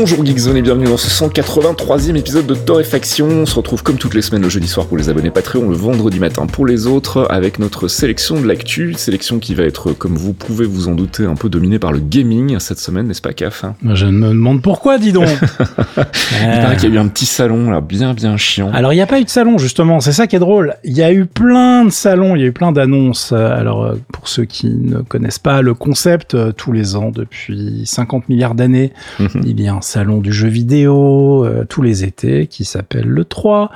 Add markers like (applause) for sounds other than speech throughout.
Bonjour Geekzone et bienvenue dans ce 183e épisode de Torréfaction. On se retrouve comme toutes les semaines le jeudi soir pour les abonnés Patreon, le vendredi matin pour les autres, avec notre sélection de l'actu, sélection qui va être, comme vous pouvez vous en douter, un peu dominée par le gaming cette semaine, n'est-ce pas, Caf hein? Je me demande pourquoi, dis donc (laughs) Il paraît qu'il y a eu un petit salon là, bien bien chiant. Alors il n'y a pas eu de salon justement, c'est ça qui est drôle. Il y a eu plein de salons, il y a eu plein d'annonces. Alors euh, pour ceux qui ne connaissent pas le concept, euh, tous les ans depuis 50 milliards d'années, il y a un salon du jeu vidéo euh, tous les étés qui s'appelle le 3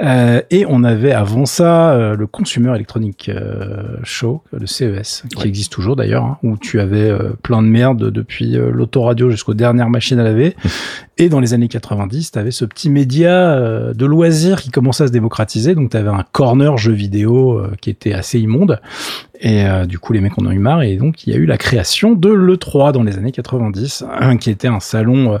euh, et on avait avant ça euh, le Consumer Electronic Show le CES qui existe toujours d'ailleurs hein, où tu avais plein de merde depuis l'autoradio jusqu'aux dernières machines à laver. (laughs) Et dans les années 90 tu avais ce petit média de loisirs qui commençait à se démocratiser. Donc tu avais un corner jeu vidéo qui était assez immonde. Et du coup, les mecs en ont eu marre. Et donc, il y a eu la création de l'E3 dans les années 90, qui était un salon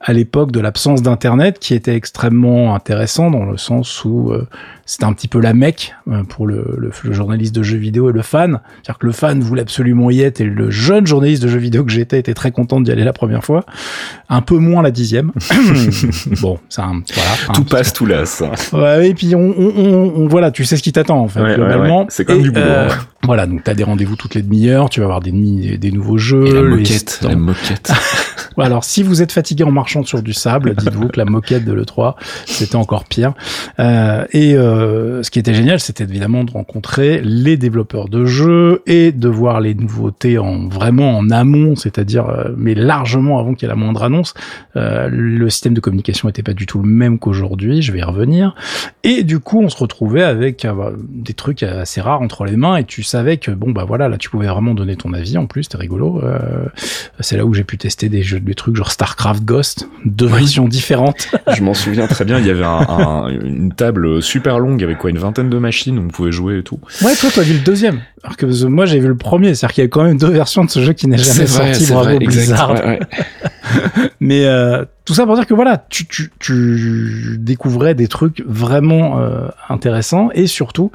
à l'époque de l'absence d'internet qui était extrêmement intéressant dans le sens où euh, c'était un petit peu la mecque euh, pour le, le, journaliste de jeux vidéo et le fan. C'est-à-dire que le fan voulait absolument y être et le jeune journaliste de jeux vidéo que j'étais était très content d'y aller la première fois. Un peu moins la dixième. (laughs) bon, un, voilà. Tout passe, tout lasse. Ouais, et puis on, on, on, voilà, tu sais ce qui t'attend en fait, globalement. C'est comme du boulot. Euh, voilà, donc t'as des rendez-vous toutes les demi-heures, tu vas avoir des, des nouveaux jeux. Et la moquette, la moquette. (laughs) alors si vous êtes fatigué en marchant sur du sable, dites-vous que la moquette de l'E3, c'était encore pire. Euh, et euh, ce qui était génial, c'était évidemment de rencontrer les développeurs de jeux et de voir les nouveautés en vraiment en amont, c'est-à-dire euh, mais largement avant qu'il y ait la moindre annonce. Euh, le système de communication était pas du tout le même qu'aujourd'hui, je vais y revenir. Et du coup, on se retrouvait avec euh, bah, des trucs assez rares entre les mains et tu savais que bon bah voilà, là tu pouvais vraiment donner ton avis en plus, c'était rigolo. c'est là où j'ai pu tester des jeux des trucs genre StarCraft Ghost, deux versions différentes. (laughs) Je m'en souviens très bien, il y avait un, une table super longue avec quoi une vingtaine de machines où on pouvait jouer et tout. Ouais, toi tu as vu le deuxième. Alors que moi j'ai vu le premier, c'est-à-dire qu'il y a quand même deux versions de ce jeu qui n'est jamais sorti, bravo vrai, Blizzard. (laughs) Mais euh, tout ça pour dire que voilà, tu, tu, tu découvrais des trucs vraiment euh, intéressants et surtout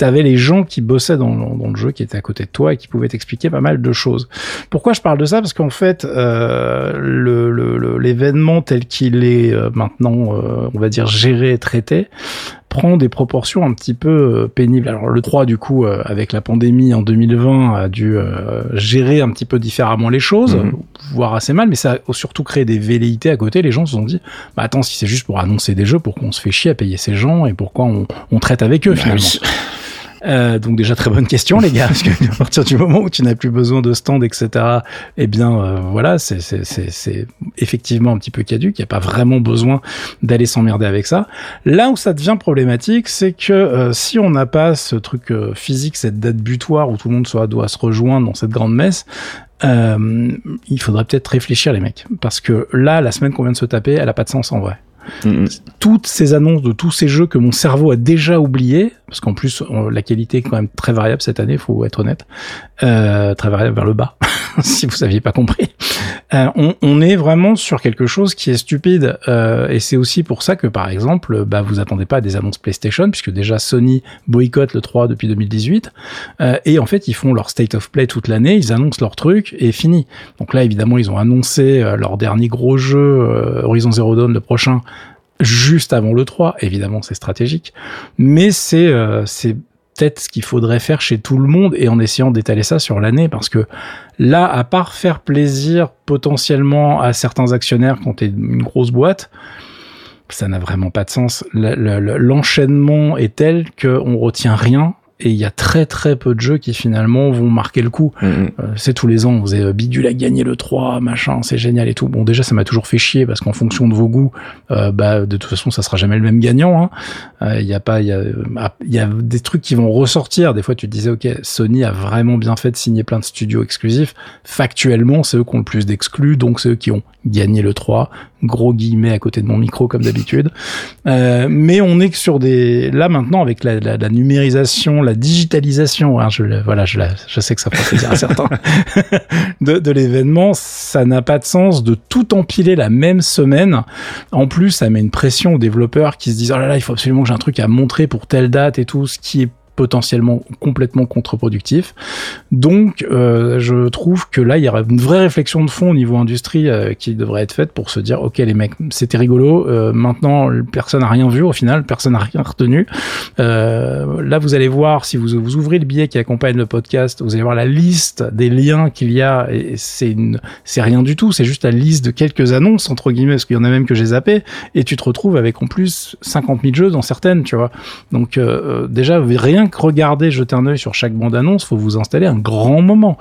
t'avais les gens qui bossaient dans, dans, le jeu, qui étaient à côté de toi et qui pouvaient t'expliquer pas mal de choses. Pourquoi je parle de ça? Parce qu'en fait, euh, l'événement le, tel qu'il est euh, maintenant, euh, on va dire, géré et traité, prend des proportions un petit peu euh, pénibles. Alors le 3 du coup euh, avec la pandémie en 2020 a dû gérer un petit peu différemment les choses, mhm. voire assez mal, mais ça a surtout créé des velléités à côté. Les gens se sont dit bah attends si c'est juste pour annoncer des jeux, pourquoi on se fait chier à payer ces gens et pourquoi on, on traite avec eux bah finalement. (laughs) Euh, donc déjà très bonne question les gars, parce que à partir du moment où tu n'as plus besoin de stand, etc. Eh bien euh, voilà, c'est effectivement un petit peu caduque. Il n'y a pas vraiment besoin d'aller s'emmerder avec ça. Là où ça devient problématique, c'est que euh, si on n'a pas ce truc euh, physique, cette date butoir où tout le monde soit, doit se rejoindre dans cette grande messe, euh, il faudrait peut-être réfléchir les mecs, parce que là, la semaine qu'on vient de se taper, elle a pas de sens en vrai. Toutes ces annonces de tous ces jeux que mon cerveau a déjà oubliés, parce qu'en plus la qualité est quand même très variable cette année, faut être honnête, euh, très variable vers le bas, (laughs) si vous aviez pas compris. Euh, on, on, est vraiment sur quelque chose qui est stupide, euh, et c'est aussi pour ça que par exemple, bah, vous attendez pas des annonces PlayStation, puisque déjà Sony boycotte le 3 depuis 2018, euh, et en fait ils font leur state of play toute l'année, ils annoncent leur truc et fini. Donc là évidemment ils ont annoncé euh, leur dernier gros jeu euh, Horizon Zero Dawn le prochain juste avant le 3, évidemment c'est stratégique, mais c'est euh, c'est peut-être ce qu'il faudrait faire chez tout le monde et en essayant d'étaler ça sur l'année parce que là, à part faire plaisir potentiellement à certains actionnaires quand t'es une grosse boîte, ça n'a vraiment pas de sens. L'enchaînement est tel qu'on retient rien et il y a très très peu de jeux qui finalement vont marquer le coup. Mm, mm. Euh, c'est tous les ans, vous avez Bidule a gagné le 3, machin, c'est génial et tout. Bon, déjà, ça m'a toujours fait chier parce qu'en fonction de vos goûts, euh, bah, de toute façon, ça sera jamais le même gagnant. Hein. Euh, il y a pas, il y a, il y a des trucs qui vont ressortir. Des fois, tu te disais, ok, Sony a vraiment bien fait de signer plein de studios exclusifs. Factuellement, c'est eux qui ont le plus d'exclus, donc c'est eux qui ont gagné le 3. Gros guillemets à côté de mon micro comme d'habitude. mais on est sur des, là maintenant avec la, la, la numérisation, la digitalisation, hein, je, sais que ça peut plaisir à certains, (laughs) de, de l'événement, ça n'a pas de sens de tout empiler la même semaine. En plus, ça met une pression aux développeurs qui se disent, oh là là, il faut absolument que j'ai un truc à montrer pour telle date et tout, ce qui est potentiellement complètement contre-productif. Donc, euh, je trouve que là, il y aurait une vraie réflexion de fond au niveau industrie euh, qui devrait être faite pour se dire, ok les mecs, c'était rigolo. Euh, maintenant, personne n'a rien vu au final, personne n'a rien retenu. là, vous allez voir si vous, vous ouvrez le billet qui accompagne le podcast, vous allez voir la liste des liens qu'il y a et c'est c'est rien du tout. C'est juste la liste de quelques annonces entre guillemets, parce qu'il y en a même que j'ai zappé. Et tu te retrouves avec en plus 50 000 jeux dans certaines, tu vois. Donc déjà rien regarder, jeter un œil sur chaque bande-annonce, faut vous installer un grand moment.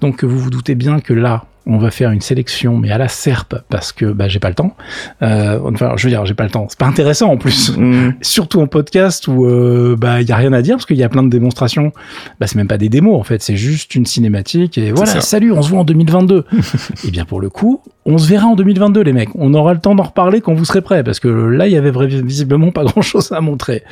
Donc vous vous doutez bien que là, on va faire une sélection, mais à la serpe, parce que bah, j'ai pas le temps. Euh, enfin, je veux dire, j'ai pas le temps. C'est pas intéressant en plus, mm. surtout en podcast où euh, bah il y a rien à dire parce qu'il y a plein de démonstrations. Bah c'est même pas des démos en fait, c'est juste une cinématique et voilà. Salut, on se voit en 2022. et (laughs) eh bien pour le coup, on se verra en 2022 les mecs. On aura le temps d'en reparler quand vous serez prêts parce que là il y avait visiblement pas (laughs) grand chose à montrer.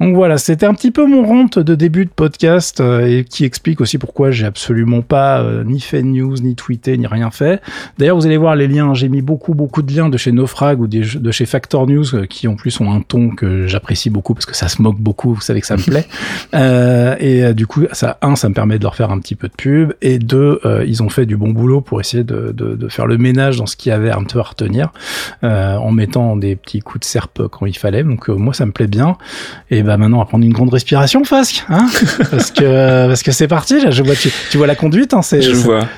Donc voilà, c'était un petit peu mon rente de début de podcast euh, et qui explique aussi pourquoi j'ai absolument pas euh, ni fait news, ni tweeté, ni rien fait. D'ailleurs, vous allez voir les liens. J'ai mis beaucoup beaucoup de liens de chez Naufrag ou de chez Factor News euh, qui en plus ont un ton que j'apprécie beaucoup parce que ça se moque beaucoup. Vous savez que ça me plaît. (laughs) et du coup, ça un, ça me permet de leur faire un petit peu de pub et deux, ils ont fait du bon boulot pour essayer de, de, de faire le ménage dans ce qu'il y avait un peu à retenir, euh, en mettant des petits coups de serpe quand il fallait. Donc euh, moi ça me plaît bien. Et ben maintenant on va prendre une grande respiration, Fasque, hein (laughs) parce que parce que c'est parti. Là, je vois tu, tu vois la conduite, hein, c'est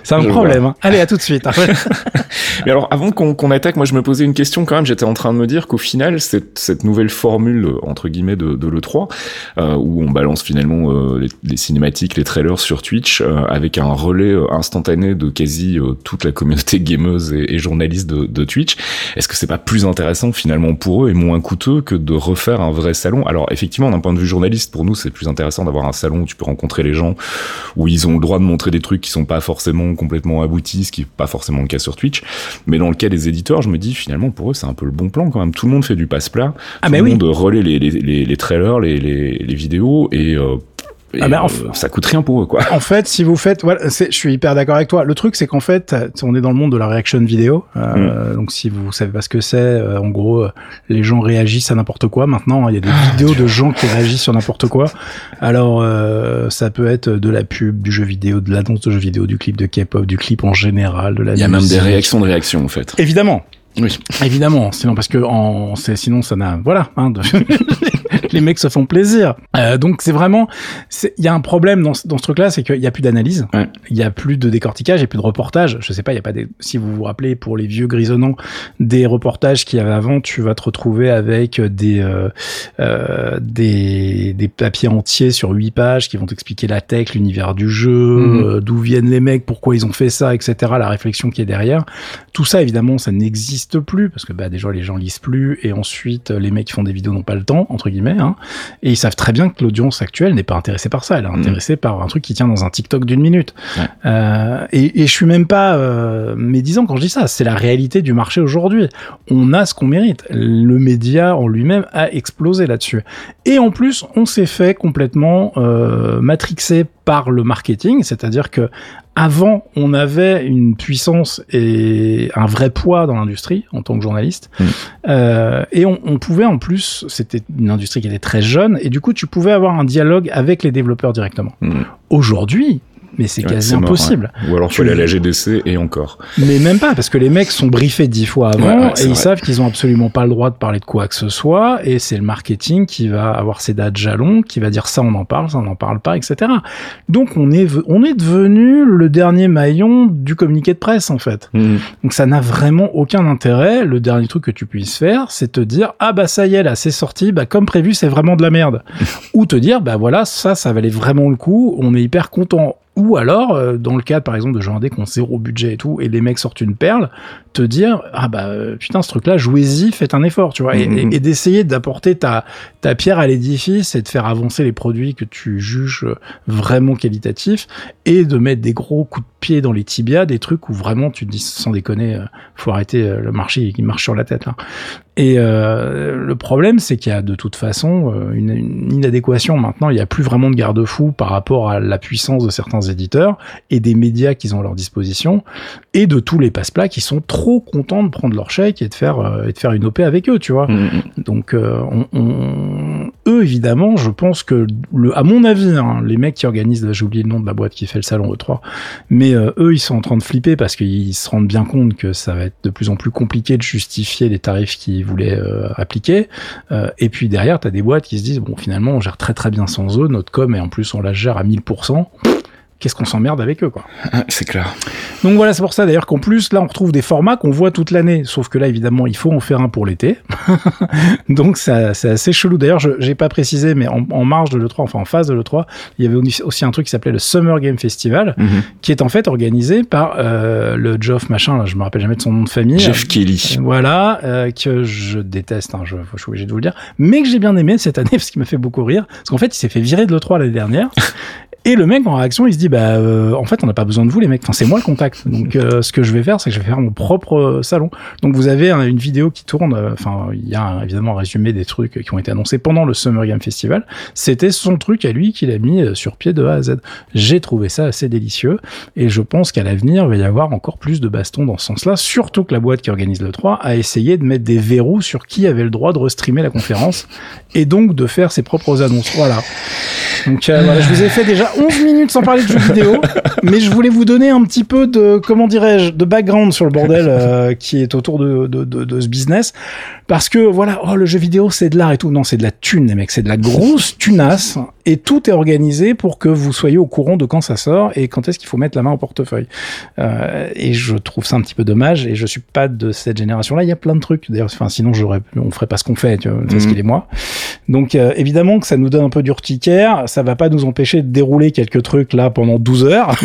c'est un problème. Hein. Allez à tout de suite. (laughs) Mais alors avant qu'on attaque, moi je me posais une question quand même. J'étais en train de me dire qu'au final cette, cette nouvelle formule entre guillemets de, de l'E3 euh, où on balance finalement euh, les, cinématiques, les trailers sur Twitch euh, avec un relais instantané de quasi toute la communauté gameuse et, et journalistes de, de Twitch, est-ce que c'est pas plus intéressant finalement pour eux et moins coûteux que de refaire un vrai salon? Alors effectivement, d'un point de vue journaliste, pour nous, c'est plus intéressant d'avoir un salon où tu peux rencontrer les gens, où ils ont le droit de montrer des trucs qui sont pas forcément complètement aboutis, ce qui est pas forcément le cas sur Twitch. Mais dans le cas des éditeurs, je me dis finalement pour eux, c'est un peu le bon plan quand même. Tout le monde fait du passe-plat, ah tout le monde relaie les, les, les, les trailers, les vidéos et euh, ah ben, euh, ça coûte rien pour eux, quoi. En fait, si vous faites, voilà, je suis hyper d'accord avec toi. Le truc, c'est qu'en fait, on est dans le monde de la réaction vidéo. Euh, mm. Donc, si vous savez pas ce que c'est, euh, en gros, les gens réagissent à n'importe quoi. Maintenant, il y a des ah, vidéos de gens qui réagissent sur n'importe quoi. Alors, ça peut être de la pub, du jeu vidéo, de l'annonce de jeu vidéo, du clip de K-pop, du clip en général, de la. Il y a même des réactions de réactions, en fait. Évidemment. Oui. Évidemment, sinon parce que en, sinon ça n'a voilà, hein, de (laughs) les mecs se font plaisir. Euh, donc c'est vraiment, il y a un problème dans, dans ce truc-là, c'est qu'il y a plus d'analyse, il y a plus de décortiquage, il y a plus de reportage. Je sais pas, il y a pas des, si vous vous rappelez pour les vieux grisonnants des reportages qu'il y avait avant, tu vas te retrouver avec des euh, euh, des, des papiers entiers sur huit pages qui vont t'expliquer la tech, l'univers du jeu, mhm. euh, d'où viennent les mecs, pourquoi ils ont fait ça, etc. La réflexion qui est derrière. Tout ça évidemment, ça n'existe plus parce que bah déjà les gens lisent plus et ensuite les mecs qui font des vidéos n'ont pas le temps entre guillemets. Hein. et ils savent très bien que l'audience actuelle n'est pas intéressée par ça, elle est mm. intéressée par un truc qui tient dans un TikTok d'une minute. Euh, et, et, je suis même pas euh, médisant quand je dis ça, c'est la réalité du marché aujourd'hui. On a ce qu'on mérite. Le média en lui-même a explosé là-dessus. Et en plus, on s'est fait complètement euh, matrixer par le marketing, c'est-à-dire que avant, on avait une puissance et un vrai poids dans l'industrie en tant que journaliste, mm. euh, et on, on, pouvait en plus, c'était une industrie qui était très jeune, et du coup, tu pouvais avoir un dialogue avec les développeurs directement. Mm. Aujourd'hui, mais c'est quasi impossible. Ou alors tu l'as la GDC et encore. Mais même pas, parce que les mecs sont briefés dix fois avant et ils savent qu'ils ont absolument pas le droit de parler de quoi que ce soit et c'est le marketing qui va avoir ses dates jalons, qui va dire ça on en parle, ça on n'en parle pas, etc. Donc on est on est devenu le dernier maillon du communiqué de presse en fait. Mmh. Donc ça n'a vraiment aucun intérêt. Le dernier truc que tu puisses faire, c'est te dire ah bah ça y est là c'est sorti, bah comme prévu c'est vraiment de la merde. (laughs) Ou te dire bah voilà ça ça valait vraiment le coup, on est hyper content ou alors, euh, dans le cas par exemple de jeux indés qui ont zéro budget et tout, et les mecs sortent une perle, te dire ah bah putain ce truc là jouez-y faites un effort tu vois et, mm-hmm. d'essayer d'apporter ta ta pierre à l'édifice et de faire avancer les produits que tu juges vraiment qualitatifs et de mettre des gros coups de pied dans les tibias des trucs où vraiment tu te dis sans déconner faut arrêter le marché qui marche sur la tête là. Et euh, le problème, c'est qu'il y a de toute façon euh, une, une, inadéquation maintenant. Il n'y a plus vraiment de garde-fou par rapport à la puissance de certains éditeurs et des médias qu'ils ont à leur disposition, et de tous les passe-plats qui sont trop contents de prendre leur chèque et de faire euh, et de faire une op avec eux, tu vois. Mm, mm. Donc, euh, on, on, eux, évidemment, je pense que, le, à mon avis, hein, les mecs qui organisent, j'ai oublié le nom de la boîte qui fait le salon E3, mais eux, ils sont en train de flipper parce qu'ils se rendent bien compte que ça va être de plus en plus compliqué de justifier les tarifs qui voulaient euh, appliquer. Euh, et puis derrière, tu as des boîtes qui se disent, bon, finalement, on gère très très bien sans eux, notre com, et en plus, on la gère à 1000% qu'est-ce qu'on s'emmerde avec eux, quoi. Ah, c'est clair. Donc voilà, c'est pour ça d'ailleurs qu'en plus, là, on retrouve des formats qu'on voit toute l'année. Sauf que là, évidemment, il faut en faire un pour l'été. (laughs) Donc c'est assez chelou. D'ailleurs, je j'ai pas précisé, mais en, marge de l'E3, enfin en phase de l'E3, il y avait aussi un truc qui s'appelait le Summer Game Festival, mhm. qui est en fait organisé par euh, le Geoff machin, là, je me rappelle jamais de son nom de famille. Jeff Kelly. Voilà, euh, que je déteste, hein, je, je suis obligé de vous le dire, mais que j'ai bien aimé cette année (laughs) parce qu'il m'a fait beaucoup rire. Parce qu'en fait, il s'est fait virer de l'E3 l'année dernière. (laughs) Et le mec en réaction, il se dit bah euh, en fait on n'a pas besoin de vous les mecs. Enfin c'est moi le contact. Donc euh, ce que je vais faire, c'est que je vais faire mon propre euh, salon. Donc vous avez une vidéo qui tourne. Enfin il y a évidemment un résumé des trucs qui ont été annoncés pendant le Summer Game Festival. C'était son truc à lui qu'il a mis sur pied de A à Z. J'ai trouvé ça assez délicieux et je pense qu'à l'avenir il va y avoir encore plus de bastons dans ce sens-là. Surtout que la boîte qui organise le 3 a essayé de mettre des verrous sur qui avait le droit de restreamer la conférence et donc de faire ses propres annonces. Voilà. Donc voilà, je vous ai fait déjà 11 minutes sans parler de jeux vidéo, mais je voulais vous donner un petit peu de, comment dirais-je, de background sur le bordel euh, qui est autour de, de, de, de, ce business. Parce que voilà, oh, le jeu vidéo c'est de l'art et tout. Non, c'est de la thune, les mecs, c'est de la grosse tunasse. Et tout est organisé pour que vous soyez au courant de quand ça sort et quand est-ce qu'il faut mettre la main au portefeuille. Euh, et je trouve ça un petit peu dommage. Et je suis pas de cette génération-là. Il y a plein de trucs. D'ailleurs, enfin, sinon j'aurais, on ferait pas ce qu'on fait, tu vois, ce mhm. qu'il est moi. Donc euh, évidemment que ça nous donne un peu d'urticaire. Ça va pas nous empêcher de dérouler quelques trucs là pendant 12 heures.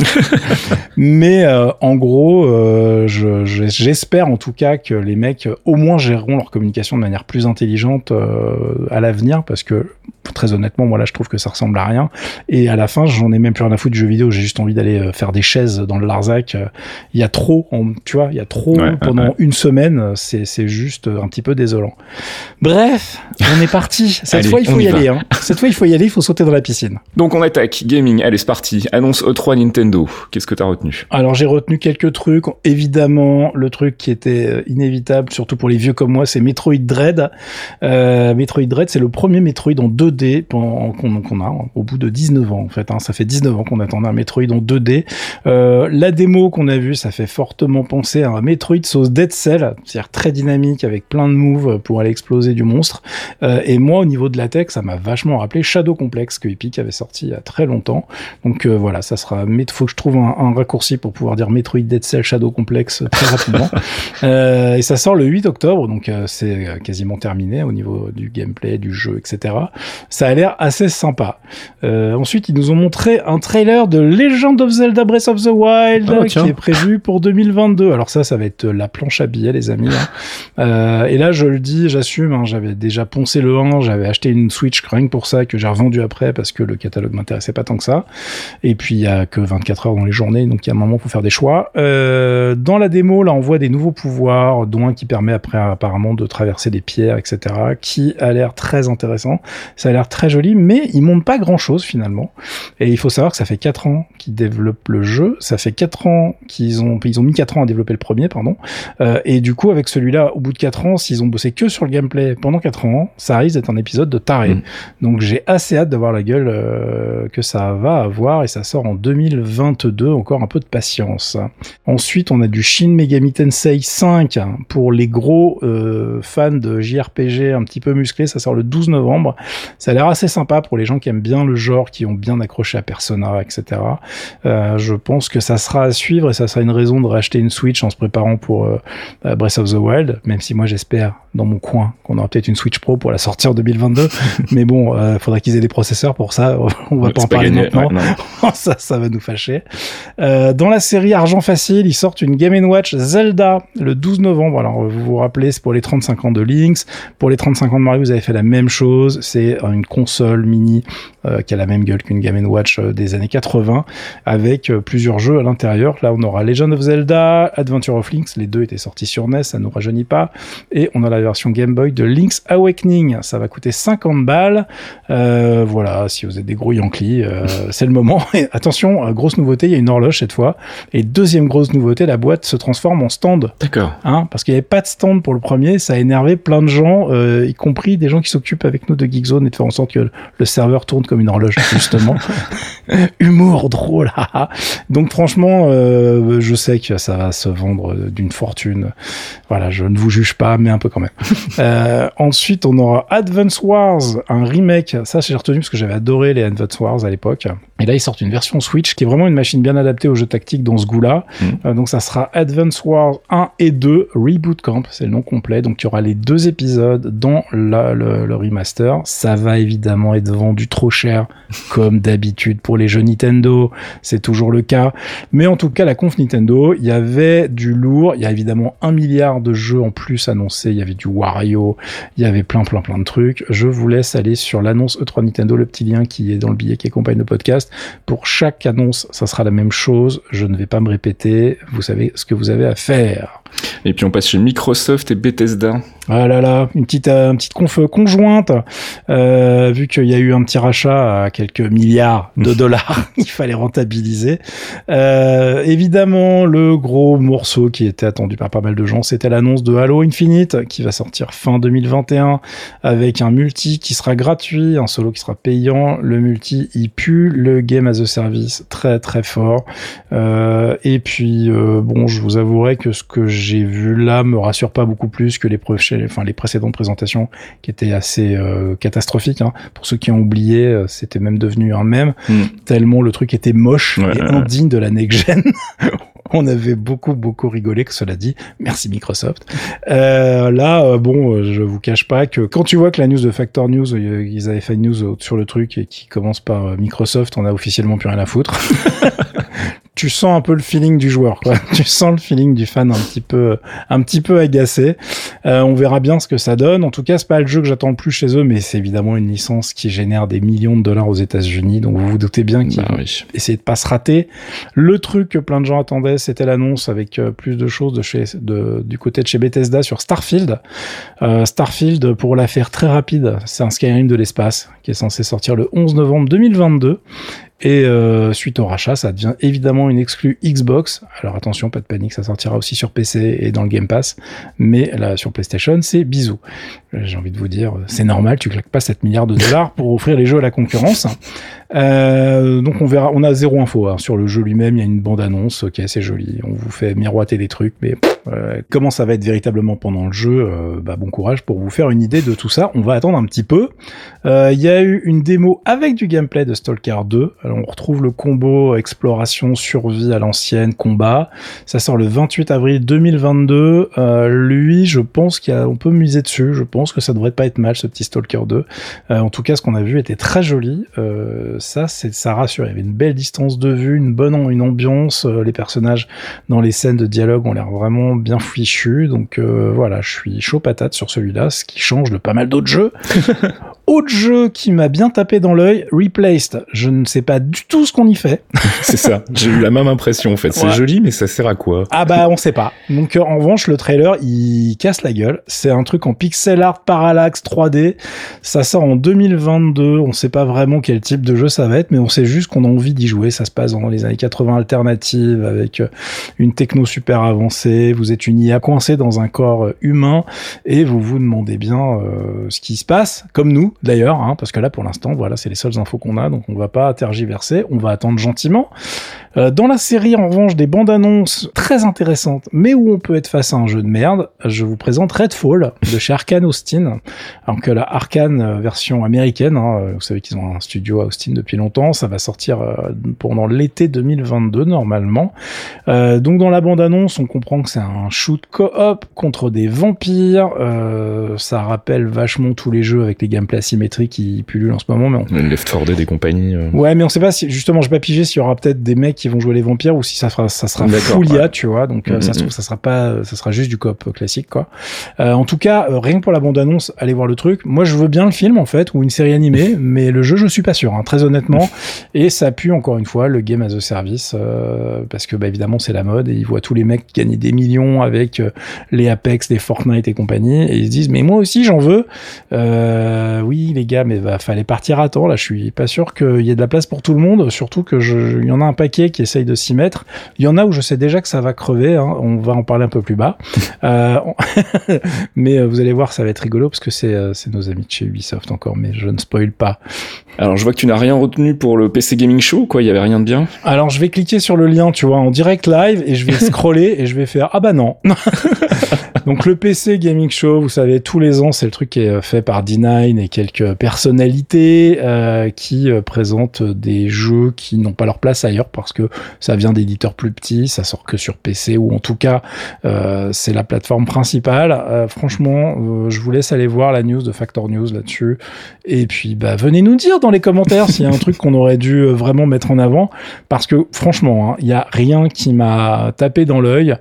(laughs) Mais euh, en gros, euh, j'espère en tout cas que les mecs au moins géreront leur communication de manière plus intelligente à l'avenir parce que très honnêtement, moi là, je trouve que ça ressemble à rien. Et à la fin, j'en ai même plus rien à foutre du jeu vidéo. J'ai juste envie d'aller euh, faire des chaises dans le Larzac. Euh, il y a trop, tu vois, il y a trop pendant une semaine. C'est, c'est juste un petit peu désolant. Bref, on est parti. Cette fois, il faut y, aller. Hein. Cette fois, il faut y aller. Il faut sauter dans la piscine. Donc on attaque Allez, c'est parti. Annonce E3 Nintendo. Qu'est-ce que t'as retenu Alors j'ai retenu quelques trucs. Évidemment, le truc qui était euh, inévitable, surtout pour les vieux comme moi, c'est Metroid Dread. Euh, Metroid Dread, c'est le premier Metroid en 2D qu'on a au bout de 19 ans en fait. Hein. Ça fait 19 ans qu'on attendait un Metroid en 2D. Euh, la démo qu'on a vue, ça fait fortement penser à un Metroid sauce Dead Cell, c'est-à-dire très dynamique avec plein de moves pour aller exploser du monstre. Et moi, au niveau de la tech, ça m'a vachement rappelé Shadow Complex que Epic avait sorti il y a très longtemps. Donc euh, voilà, ça sera. Mais faut que je trouve un, raccourci pour pouvoir dire Metroid Dead Cell Shadow Complex très rapidement. (laughs) et ça sort le 8 octobre, donc c'est quasiment terminé au niveau du gameplay, du jeu, etc. Ça a l'air assez sympa. Euh, ensuite, ils nous ont montré un trailer de Legend of Zelda Breath of the Wild ah, qui est prévu pour 2022. Alors ça, ça va être la planche à billets, les amis. Hein. Euh, et là, je le dis, j'assume, hein, j'avais déjà poncé le 1, j'avais acheté une Switch rien pour ça, que j'ai revendu après parce que le catalogue m'intéressait pas tant que ça. Et puis, il y a que 24 heures dans les journées, donc il y a un moment pour faire des choix. Euh, dans la démo, là, on voit des nouveaux pouvoirs, dont un qui permet après apparemment de traverser des pierres, etc., qui a l'air très intéressant. Ça a l'air très joli, mais il montre pas grand chose finalement. Et il faut savoir que ça fait 4 ans qu'ils développent le jeu, ça fait 4 ans qu'ils ont, ils ont mis 4 ans à développer le premier, pardon. Euh, et du coup, avec celui-là, au bout de 4 ans, s'ils ont bossé que sur le gameplay pendant 4 ans, ça risque d'être un épisode de taré. Mm. Donc j'ai assez hâte de voir la gueule euh, que ça va avoir et ça sort en 2022, encore un peu de patience. Ensuite, on a du Shin Megami Tensei 5 pour les gros euh, fans de JRPG un petit peu musclés, ça sort le 12 novembre. Ça a l'air assez sympa pour les gens qui aiment bien le genre, qui ont bien accroché à Persona, etc. Euh, je pense que ça sera à suivre et ça sera une raison de racheter une Switch en se préparant pour euh, Breath of the Wild, même si moi j'espère dans mon coin qu'on aura peut-être une Switch Pro pour la sortir en 2022. (laughs) Mais bon, faudrait qu'ils aient des processeurs pour ça. (laughs) On va pas en parler maintenant. (laughs) ça, ça va nous fâcher. Euh, dans la série Argent Facile, ils sortent une Game Watch Zelda le 12 novembre. Alors, vous vous rappelez, c'est pour les 35 ans de Lynx. Pour les 35 ans de Mario, vous avez fait la même chose. C'est une console mini euh, qui a la même gueule qu'une Game Watch euh, des années 80, avec plusieurs jeux à l'intérieur. Là, on aura Legend of Zelda, Adventure of Lynx, les deux étaient sortis sur NES, ça nous rajeunit pas. Et on a la version Game Boy de Link's Awakening, ça va coûter 50 balles. voilà, si vous êtes des gros Yankees, c'est le moment. (laughs) Et attention, grosse nouveauté, il y a une horloge cette fois. Et deuxième grosse nouveauté, la boîte se transforme en stand. D'accord. Hein, parce qu'il n'y avait pas de stand pour le premier, ça a énervé plein de gens, y compris des gens qui s'occupent avec nous de Geekzone et de faire en sorte que le serveur tourne comme une horloge justement. (laughs) Humour drôle. Donc franchement, euh, je sais que ça va se vendre d'une fortune. Voilà, je ne vous juge pas, mais un peu quand même. (laughs) euh, ensuite, on aura Advance Wars, un remake. Ça, j'ai retenu parce que j'avais adoré les Advance Wars à l'époque. Et là, ils sortent une version Switch qui est vraiment une machine bien adaptée aux jeux tactiques dans ce goût-là. Mm. Euh, donc ça sera Advance Wars 1 et 2 Reboot Camp, c'est le nom complet. Donc il y aura les deux épisodes dans le, le remaster. Ça va évidemment être vendu trop cher (laughs) comme d'habitude pour les jeux Nintendo, c'est toujours le cas. Mais en tout cas, la conf Nintendo, il y avait du lourd, il y a évidemment un milliard de jeux en plus annoncés, il y avait du Wario, il y avait plein plein plein de trucs. Je vous laisse aller sur l'annonce E3 Nintendo, le petit lien qui est dans le billet qui accompagne le podcast. Pour chaque annonce, ça sera la même chose, je ne vais pas me répéter, vous savez ce que vous avez à faire. Et puis on passe chez Microsoft et Bethesda. Ah là là, une petite, euh, une petite conf conjointe, euh, vu qu'il y a eu un petit rachat à quelques milliards de (laughs) dollars, (laughs) il fallait rentabiliser. Euh, évidemment, le gros morceau qui était attendu par pas mal de gens, c'était l'annonce de Halo Infinite, qui va sortir fin 2021, avec un multi qui sera gratuit, un solo qui sera payant. Le multi, il pue le game as a service très très fort. Euh, et puis, euh, bon, je vous avouerai que ce que j'ai vu là me rassure pas beaucoup plus que les, enfin, les précédentes présentations qui étaient assez euh, catastrophiques. Hein. Pour ceux qui ont oublié, euh, c'était même devenu un mème, hmm. tellement le truc était moche et indigne de la next-gen. (laughs) on avait beaucoup beaucoup rigolé que cela dit merci Microsoft euh, là bon je vous cache pas que quand tu vois que la news de Factor News ils avaient fait une news sur le truc et qui commence par Microsoft on a officiellement plus rien à foutre (laughs) tu sens un peu le feeling du joueur, quoi. (laughs) tu sens le feeling du fan un petit peu, un petit peu agacé. Euh, on verra bien ce que ça donne. En tout cas, c'est pas le jeu que j'attends le plus chez eux, mais c'est évidemment une licence qui génère des millions de dollars aux États-Unis. Donc vous vous doutez bien qu'ils bah, essayer de pas se rater. Le truc que plein de gens attendaient, c'était l'annonce avec euh, plus de choses de chez, de, du côté de chez Bethesda sur Starfield. Euh, Starfield, pour la faire très rapide, c'est un Skyrim de l'espace qui est censé sortir le 11 novembre 2022. Et euh, suite au rachat, ça devient évidemment une exclue Xbox. Alors attention, pas de panique, ça sortira aussi sur PC et dans le Game Pass. Mais là, sur PlayStation, c'est bisous. J'ai envie de vous dire, c'est normal, tu claques pas 7 milliards de dollars pour offrir les jeux à la concurrence. Euh, donc on verra, on a zéro info hein. sur le jeu lui-même. Il y a une bande annonce, ok, c'est joli. On vous fait miroiter des trucs, mais euh, comment ça va être véritablement pendant le jeu euh, Bah bon courage pour vous faire une idée de tout ça. On va attendre un petit peu. Euh, il y a eu une démo avec du gameplay de Stalker 2. Alors, on retrouve le combo exploration, survie à l'ancienne, combat. Ça sort le 28 avril 2022. lui, je pense qu'on peut miser dessus. Je pense que ça devrait pas être mal ce petit Stalker 2. en tout cas, ce qu'on a vu était très joli. Ça, c'est ça rassure. Il y avait une belle distance de vue, une bonne une ambiance. Les personnages dans les scènes de dialogue ont l'air vraiment bien fichus. Donc euh, voilà, je suis chaud patate sur celui-là, ce qui change de pas mal d'autres jeux. (laughs) Autre jeu qui m'a bien tapé dans l'œil, Replaced. Je ne sais pas du tout ce qu'on y fait. (laughs) c'est ça. J'ai eu la même impression en fait. C'est joli, mais ça sert à quoi Ah bah on sait pas. Donc en revanche, le trailer il casse la gueule. C'est un truc en pixel art parallaxe 3D. Ça sort en 2022. On sait pas vraiment quel type de jeu ça va être, mais on sait juste qu'on a envie d'y jouer. Ça se passe dans les années 80 alternatives avec euh, une techno super avancée. Vous êtes une IA coincée dans un corps euh, humain et vous vous demandez bien euh, ce qui se passe, comme nous d'ailleurs, hein, parce que là pour l'instant, voilà, c'est les seules infos qu'on a, donc on va pas tergiverser, on va attendre gentiment. Euh, dans la série, en revanche, des bandes annonces très intéressantes, mais où on peut être face à un jeu de merde, je vous présente Redfall de chez Arkane Austin. Alors que la Arkane euh, version américaine, hein, euh, vous savez qu'ils ont un studio à Austin depuis longtemps, ça va sortir pendant l'été 2022 normalement. donc dans la bande annonce, on comprend que c'est un shoot co-op contre des vampires. ça rappelle vachement tous les jeux avec les gameplays asymétrie qui pullule en ce moment. Mais on... Left 4 Dead et compagnie. Ouais, mais on sait pas si, justement, je vais pas piger s'il y aura peut-être des mecs qui vont jouer les vampires ou si ça sera, ça sera full IA, tu vois. Donc, ça se mm-hmm. trouve, ça sera pas, ça sera juste du coop classique, quoi. en tout cas, rien que pour la bande-annonce, allez voir le truc. Moi, je veux bien le film, en fait, ou une série animée, (laughs) mais le jeu, je suis pas sûr, hein, très honnêtement. Et ça pue, encore une fois, le game as a service, parce que, bah, évidemment, c'est la mode et ils voient tous les mecs gagner des millions avec les Apex, les Fortnite et compagnie, et ils se disent, mais moi aussi, j'en veux. Euh, oui, les gars, mais va fallait partir à temps. Là, je suis pas sûr qu'il y ait de la place pour tout le monde. Surtout que je, il y en a un paquet qui essaye de s'y mettre. Il y en a où je sais déjà que ça va crever. Hein. On va en parler un peu plus bas. (laughs) Euh, (laughs) mais euh, vous allez voir, ça va être rigolo parce que c'est euh, c'est nos amis de chez Ubisoft encore. Mais je ne spoil pas. Alors, je vois que tu n'as rien retenu pour le PC Gaming Show, quoi. Il y avait rien de bien? Alors, je vais cliquer sur le lien, tu vois, en direct live, et je vais (laughs) scroller et je vais faire ah bah non. Donc le PC Gaming Show, vous savez, tous les ans, c'est le truc qui est fait par D9 et quelques personnalités euh, qui euh, présentent des jeux qui n'ont pas leur place ailleurs parce que ça vient d'éditeurs plus petits, ça sort que sur PC ou en tout cas euh, c'est la plateforme principale. Franchement, je vous laisse aller voir la news de Factor News là-dessus et puis bah venez nous dire dans les commentaires s'il y a un truc qu'on aurait dû vraiment mettre en avant parce que franchement, hein, il hein, y a rien qui m'a tapé dans l'œil.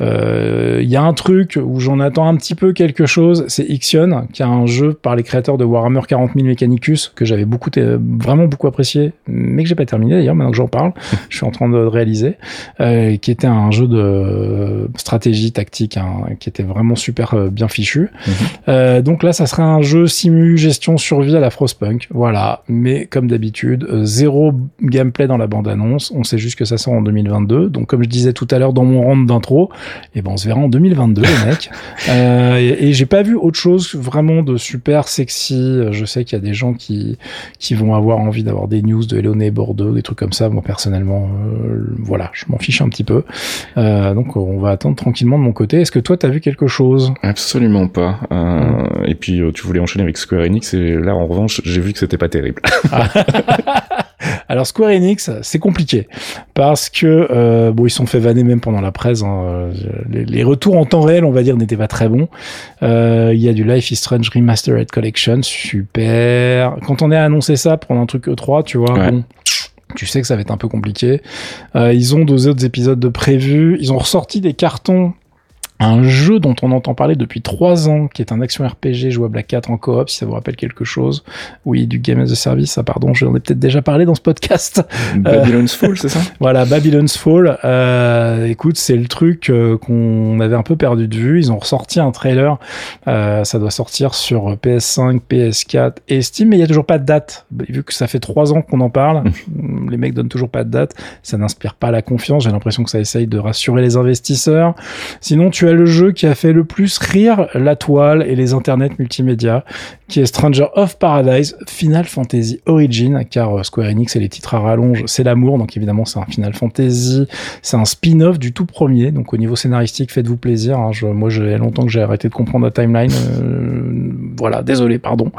Il y a un truc où j'en attends un petit peu quelque chose, c'est Ixion, qui est un jeu par les créateurs de Warhammer 40 000 Mechanicus, que j'avais beaucoup, vraiment beaucoup apprécié, mais que j'ai pas terminé d'ailleurs, maintenant que j'en parle, (laughs) je suis en train de réaliser, euh, qui était un jeu de stratégie tactique, hein, qui était vraiment super euh, bien fichu. Mhm. Euh, donc là, ça serait un jeu simu, gestion, survie à la Frostpunk, voilà, mais comme d'habitude, zéro gameplay dans la bande-annonce, on sait juste que ça sort en 2022, donc comme je disais tout à l'heure dans mon round d'intro, et eh ben on se verra en 2022 les (laughs) mecs. Euh, et, j'ai pas vu autre chose vraiment de super sexy. Je sais qu'il y a des gens qui qui vont avoir envie d'avoir des news de Hello Bordeaux, des trucs comme ça. Moi personnellement, euh, voilà, je m'en fiche un petit peu. Euh, donc on va attendre tranquillement de mon côté. Est-ce que toi t'as vu quelque chose? Absolument pas. Et puis tu voulais enchaîner avec Square Enix et là en revanche j'ai vu que c'était pas terrible. (laughs) (laughs) (laughs) Alors Square Enix, c'est compliqué parce que euh, bon, ils sont fait vanner même pendant la presse. Hein. Les, retours en temps réel, on va dire, n'étaient pas très bons. Euh, il y a du Life is Strange Remastered Collection, super. Quand on est annoncé ça, prendre un truc E3, tu vois, bon, tu sais que ça va être un peu compliqué. Euh, ils ont deux autres épisodes de prévus. Ils ont ressorti des cartons un jeu dont on entend parler depuis trois ans, qui est un action RPG jouable à 4 en coop, si ça vous rappelle quelque chose. Oui, du Game as a Service, ah pardon, j'en ai peut-être déjà parlé dans ce podcast. (laughs) Babylon's Fall, c'est ça? Voilà, Babylon's Fall. Euh, écoute, c'est le truc euh, qu'on avait un peu perdu de vue. Ils ont ressorti un trailer, euh, ça doit sortir sur PS5, PS4 et Steam, mais il y a toujours pas de date. Vu que ça fait trois ans qu'on en parle, (laughs) les mecs donnent toujours pas de date, ça n'inspire pas la confiance. J'ai l'impression que ça essaye de rassurer les investisseurs. Sinon, tu le jeu qui a fait le plus rire la toile et les internets multimédia, qui est Stranger of Paradise Final Fantasy Origin, car euh, Square Enix et les titres à rallonge, c'est l'amour, donc évidemment c'est un Final Fantasy, c'est un spin-off du tout premier, donc au niveau scénaristique, faites-vous plaisir. Hein, je, moi, j'ai longtemps que j'ai arrêté de comprendre la timeline. Euh, voilà, désolé, pardon.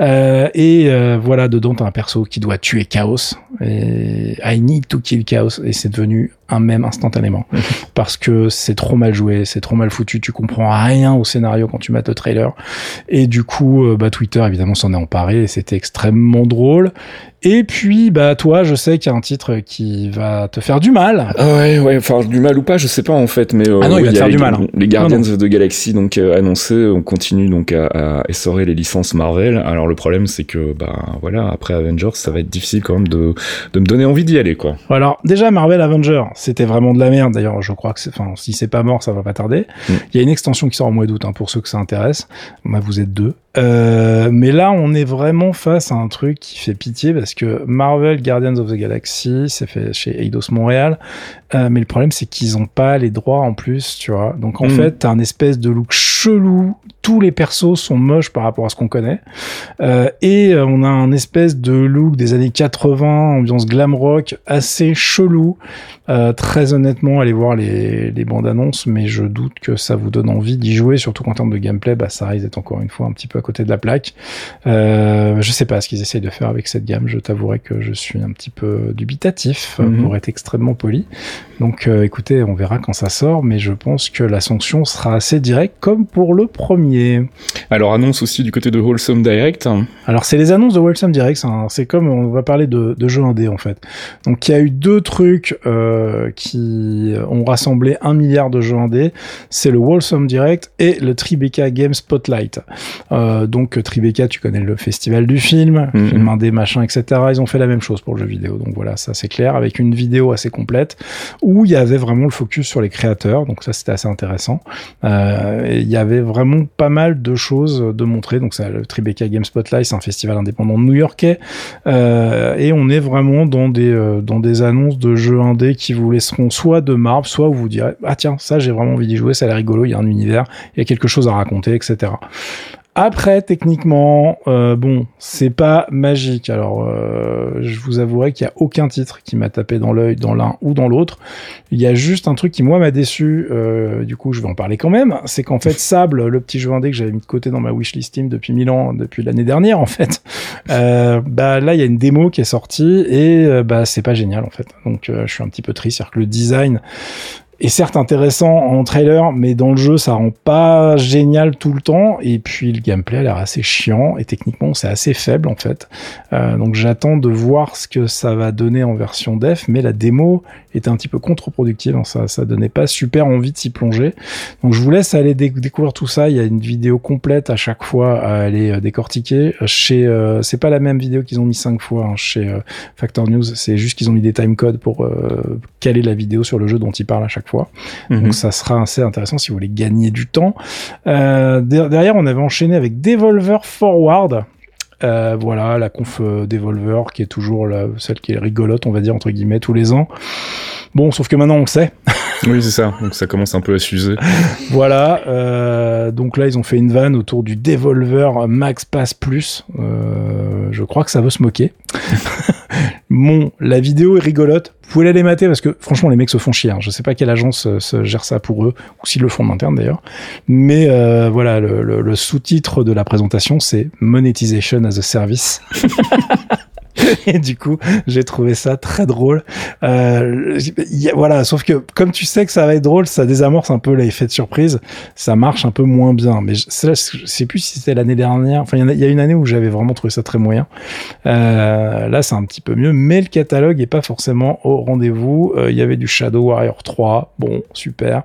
Euh, et euh, voilà, dedans t'as un perso qui doit tuer Chaos. Et I need to kill Chaos, et c'est devenu un même instantanément. Parce que c'est trop mal joué, c'est trop mal foutu, tu comprends rien au scénario quand tu mets le trailer. Et du coup euh, bah, Twitter évidemment s'en est emparé et c'était extrêmement drôle et puis, bah, toi, je sais qu'il y a un titre qui va te faire du mal. Ah ouais, ouais, enfin, du mal ou pas, je sais pas, en fait, mais, euh, ah non, il va te faire du mal. Hein. Les Guardians of the Galaxy, donc, euh, annoncés, on continue, donc, à, à, essorer les licences Marvel. Alors, le problème, c'est que, bah, voilà, après Avengers, ça va être difficile quand même de, de me donner envie d'y aller, quoi. Alors, déjà, Marvel Avengers, c'était vraiment de la merde. D'ailleurs, je crois que c'est, enfin, si c'est pas mort, ça va pas tarder. Mm. Il y a une extension qui sort au mois d'août, hein, pour ceux que ça intéresse. Bah, vous êtes deux. Euh, mais là, on est vraiment face à un truc qui fait pitié parce que Marvel Guardians of the Galaxy, c'est fait chez Eidos Montréal. Euh, mais le problème, c'est qu'ils ont pas les droits en plus, tu vois. Donc en mm. fait, t'as un espèce de look chelou. Tous les persos sont moches par rapport à ce qu'on connaît. Euh, et euh, on a un espèce de look des années 80, ambiance glam rock, assez chelou. Euh, très honnêtement, allez voir les, les bandes annonces, mais je doute que ça vous donne envie d'y jouer, surtout qu'en termes de gameplay, bah, ça risque d'être encore une fois un petit peu peu à côté de la plaque. Euh, je sais pas ce qu'ils essayent de faire avec cette gamme. Je t'avouerai que je suis un petit peu dubitatif mhm. pour être extrêmement poli. Donc, euh, écoutez, on verra quand ça sort, mais je pense que la sanction sera assez directe, comme pour le premier. Alors, annonce aussi du côté de Wholesome Direct. Alors, c'est les annonces de Wholesome Direct. C'est comme on va parler de, de jeux indés en fait. Donc, il y a eu deux trucs euh, qui ont rassemblé un milliard de jeux indés. C'est le Wholesome Direct et le Tribeca Game Spotlight. Euh, donc, Tribeca, tu connais le festival du film, mhm. film indé, machin, etc. Ils ont fait la même chose pour le jeu vidéo. Donc voilà, ça c'est clair, avec une vidéo assez complète où il y avait vraiment le focus sur les créateurs, donc ça c'était assez intéressant. Euh, il y avait vraiment pas mal de choses de montrer, donc ça, le Tribeca Game Spotlight, c'est un festival indépendant new-yorkais, euh, et on est vraiment dans des, euh, dans des annonces de jeux indés qui vous laisseront soit de marbre, soit où vous direz, ah tiens, ça j'ai vraiment envie d'y jouer, ça a l'air rigolo, il y a un univers, il y a quelque chose à raconter, etc. Après, techniquement, euh, bon, c'est pas magique. Alors, euh, je vous avouerai qu'il y a aucun titre qui m'a tapé dans l'œil dans l'un ou dans l'autre. Il y a juste un truc qui moi m'a déçu. Euh, du coup, je vais en parler quand même. C'est qu'en fait, Sable, le petit jeu indé que j'avais mis de côté dans ma wishlist Steam depuis mille ans, depuis l'année dernière en fait. (laughs) bah là, il y a une démo qui est sortie et bah c'est pas génial en fait. Donc, je suis un petit peu triste, c'est-à-dire que le design est certes intéressant en trailer, mais dans le jeu, ça rend pas génial tout le temps. Et puis le gameplay a l'air assez chiant et techniquement, c'est assez faible en fait. Euh, donc j'attends de voir ce que ça va donner en version def, mais la démo était un petit peu contre-productive. Hein. Ça, ça donnait pas super envie de s'y plonger. Donc je vous laisse aller découvrir tout ça. Il y a une vidéo complète à chaque fois à aller euh, décortiquer. Chez, euh, c'est pas la même vidéo qu'ils ont mis cinq fois hein, chez Factor News. C'est juste qu'ils ont mis des timecodes pour caler la vidéo sur le jeu dont ils parlent à chaque fois. Mhm. Donc ça sera assez intéressant si vous voulez gagner du temps. Euh, derrière, on avait enchaîné avec Devolver Forward. Euh, voilà, la conf euh, Devolver qui est toujours la, celle qui est rigolote, on va dire, entre guillemets, tous les ans. Bon, sauf que maintenant on le sait. oui, c'est ça. Donc ça commence un peu à s'user. (laughs) voilà. Euh, donc là, ils ont fait une vanne autour du Devolver Max Pass Plus. Euh, je crois que ça veut se moquer. (laughs) la vidéo est rigolote. Vous pouvez l'aller mater parce que franchement, les mecs se font chier. Hein. Je sais pas quelle agence euh, gère ça pour eux ou s'ils le font en interne d'ailleurs. Mais euh, voilà, le, le sous-titre de la présentation, c'est Monetization as a Service. (laughs) (laughs) et du coup, j'ai trouvé ça très drôle. Euh, voilà, sauf que comme tu sais que ça va être drôle, ça désamorce un peu l'effet de surprise. Ça marche un peu moins bien. Mais je, sais plus si c'était l'année dernière. Enfin, il y, a une année où j'avais vraiment trouvé ça très moyen. Euh, là, c'est un petit peu mieux, mais le catalogue est pas forcément au rendez-vous. Euh, il y avait du Shadow Warrior 3, bon, super.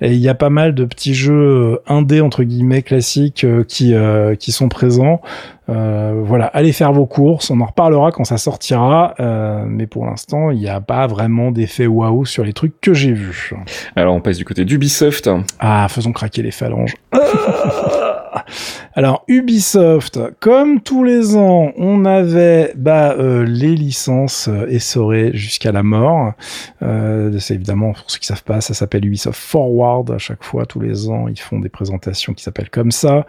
Et il y a pas mal de petits jeux indés entre guillemets classiques euh, qui euh, qui sont présents. Euh, voilà, allez faire vos courses, on en reparlera quand ça sortira, euh, mais pour l'instant, il n'y a pas vraiment d'effet waouh sur les trucs que j'ai vus. Alors on passe du côté d'Ubisoft. Ah, faisons craquer les phalanges. (laughs) Alors Ubisoft, comme tous les ans, on avait bah, euh, les licences euh, essorées jusqu'à la mort. Euh, c'est évidemment pour ceux qui savent pas, ça s'appelle Ubisoft Forward. À chaque fois, tous les ans, ils font des présentations qui s'appellent comme ça.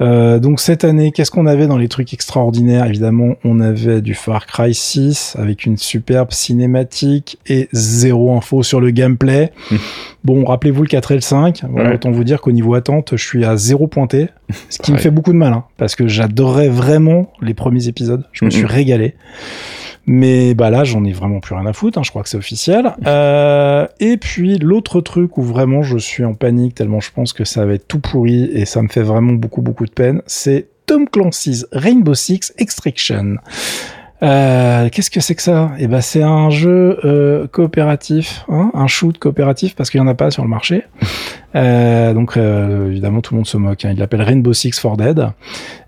Euh, donc cette année, qu'est-ce qu'on avait dans les trucs extraordinaires? Évidemment, on avait du Far Cry 6 avec une superbe cinématique et zéro info sur le gameplay. Bon, rappelez-vous le 4 et le 5. Autant vous dire qu'au niveau attente, je suis à zéro pointé. Ce qui me fait beaucoup de mal, hein, parce que j'adorais vraiment les premiers épisodes. Je me suis régalé. Mais bah là, j'en ai vraiment plus rien à foutre. Hein, je crois que c'est officiel. Euh, et puis l'autre truc où vraiment je suis en panique tellement je pense que ça va être tout pourri et ça me fait vraiment beaucoup beaucoup de peine, c'est Tom Clancy's Rainbow Six Extraction. Euh, Qu'est-ce que c'est que ça? Eh ben, c'est un jeu euh, coopératif, hein, un shoot coopératif parce qu'il y en a pas sur le marché. Euh, donc euh, évidemment tout le monde se moque. Hein. Il l'appelle Rainbow Six for Dead.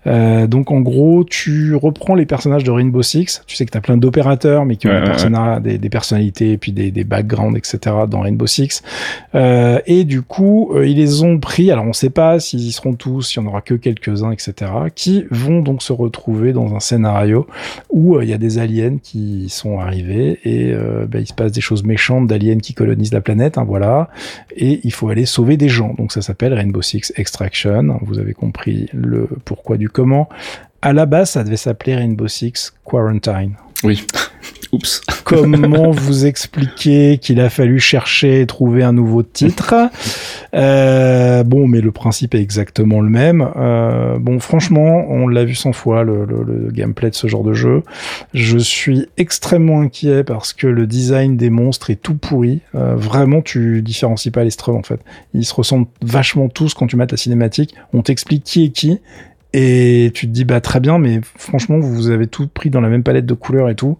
Euh, donc en gros, tu reprends les personnages de Rainbow Six. Tu sais que tu as plein d'opérateurs, mais qui ont des, des, personnalités, et puis des, des backgrounds, etc. dans Rainbow Six. Et du coup, ils les ont pris. Alors on sait pas s'ils y seront tous, s'il y en aura que quelques-uns, etc. Qui vont donc se retrouver dans un scénario où il y a des aliens qui sont arrivés et ben, il se passe des choses méchantes d'aliens qui colonisent la planète. Hein, voilà. Et il faut aller sauver des gens. Donc ça s'appelle Rainbow Six Extraction. Vous avez compris le pourquoi du comment. À la base, ça devait s'appeler Rainbow Six Quarantine. Oui. (laughs) Oups. Comment (laughs) vous expliquer qu'il a fallu chercher et trouver un nouveau titre? Euh, Bon, mais le principe est exactement le même. Euh, bon, franchement, on l'a vu 100 fois le, le, gameplay de ce genre de jeu. Je suis extrêmement inquiet parce que le design des monstres est tout pourri. Euh, vraiment, tu différencies pas les strums en fait. Ils se ressemblent vachement tous quand tu mets ta cinématique. On t'explique qui est qui et tu te dis bah très bien mais franchement vous avez tout pris dans la même palette de couleurs et tout.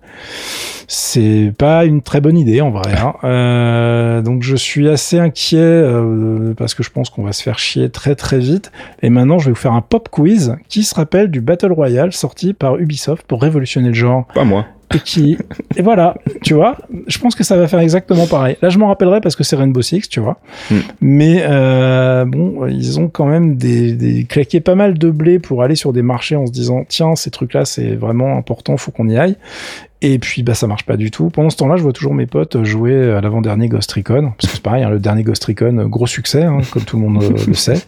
C'est pas une très bonne idée en vrai hein. (laughs) euh, donc je suis assez inquiet euh, parce que je pense qu'on va se faire chier très très vite. Et maintenant je vais vous faire un pop quiz qui se rappelle du Battle Royale sorti par Ubisoft pour révolutionner le genre. Pas moi et qui et voilà tu vois je pense que ça va faire exactement pareil là je m'en rappellerai parce que c'est Rainbow Six tu vois hmm. mais euh, bon ils ont quand même des, des claqué pas mal de blé pour aller sur des marchés en se disant tiens ces trucs là c'est vraiment important faut qu'on y aille et puis bah ça marche pas du tout. Pendant ce temps-là, je vois toujours mes potes jouer à l'avant-dernier Ghost Recon, parce que c'est pareil, hein, le dernier Ghost Recon, gros succès, hein, comme tout le monde euh, le sait.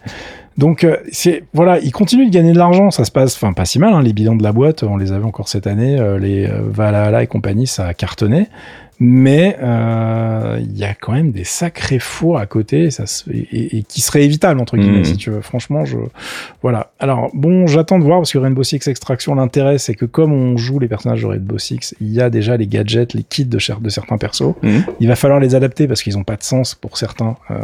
Donc euh, c'est voilà, ils continuent de gagner de l'argent, ça se passe, enfin pas si mal. Hein, les bilans de la boîte, on les avait encore cette année, euh, les euh, Valhalla et compagnie, ça a cartonné mais euh, il y a quand même des sacrés fours à côté ça et, qui seraient évitables entre guillemets mmh. si tu veux. Franchement je voilà. Alors bon j'attends de voir parce que Rainbow Six Extraction l'intérêt c'est que comme on joue les personnages de Rainbow Six il y a déjà les gadgets les kits de, de certains persos. Mmh. il va falloir les adapter parce qu'ils ont pas de sens pour certains euh,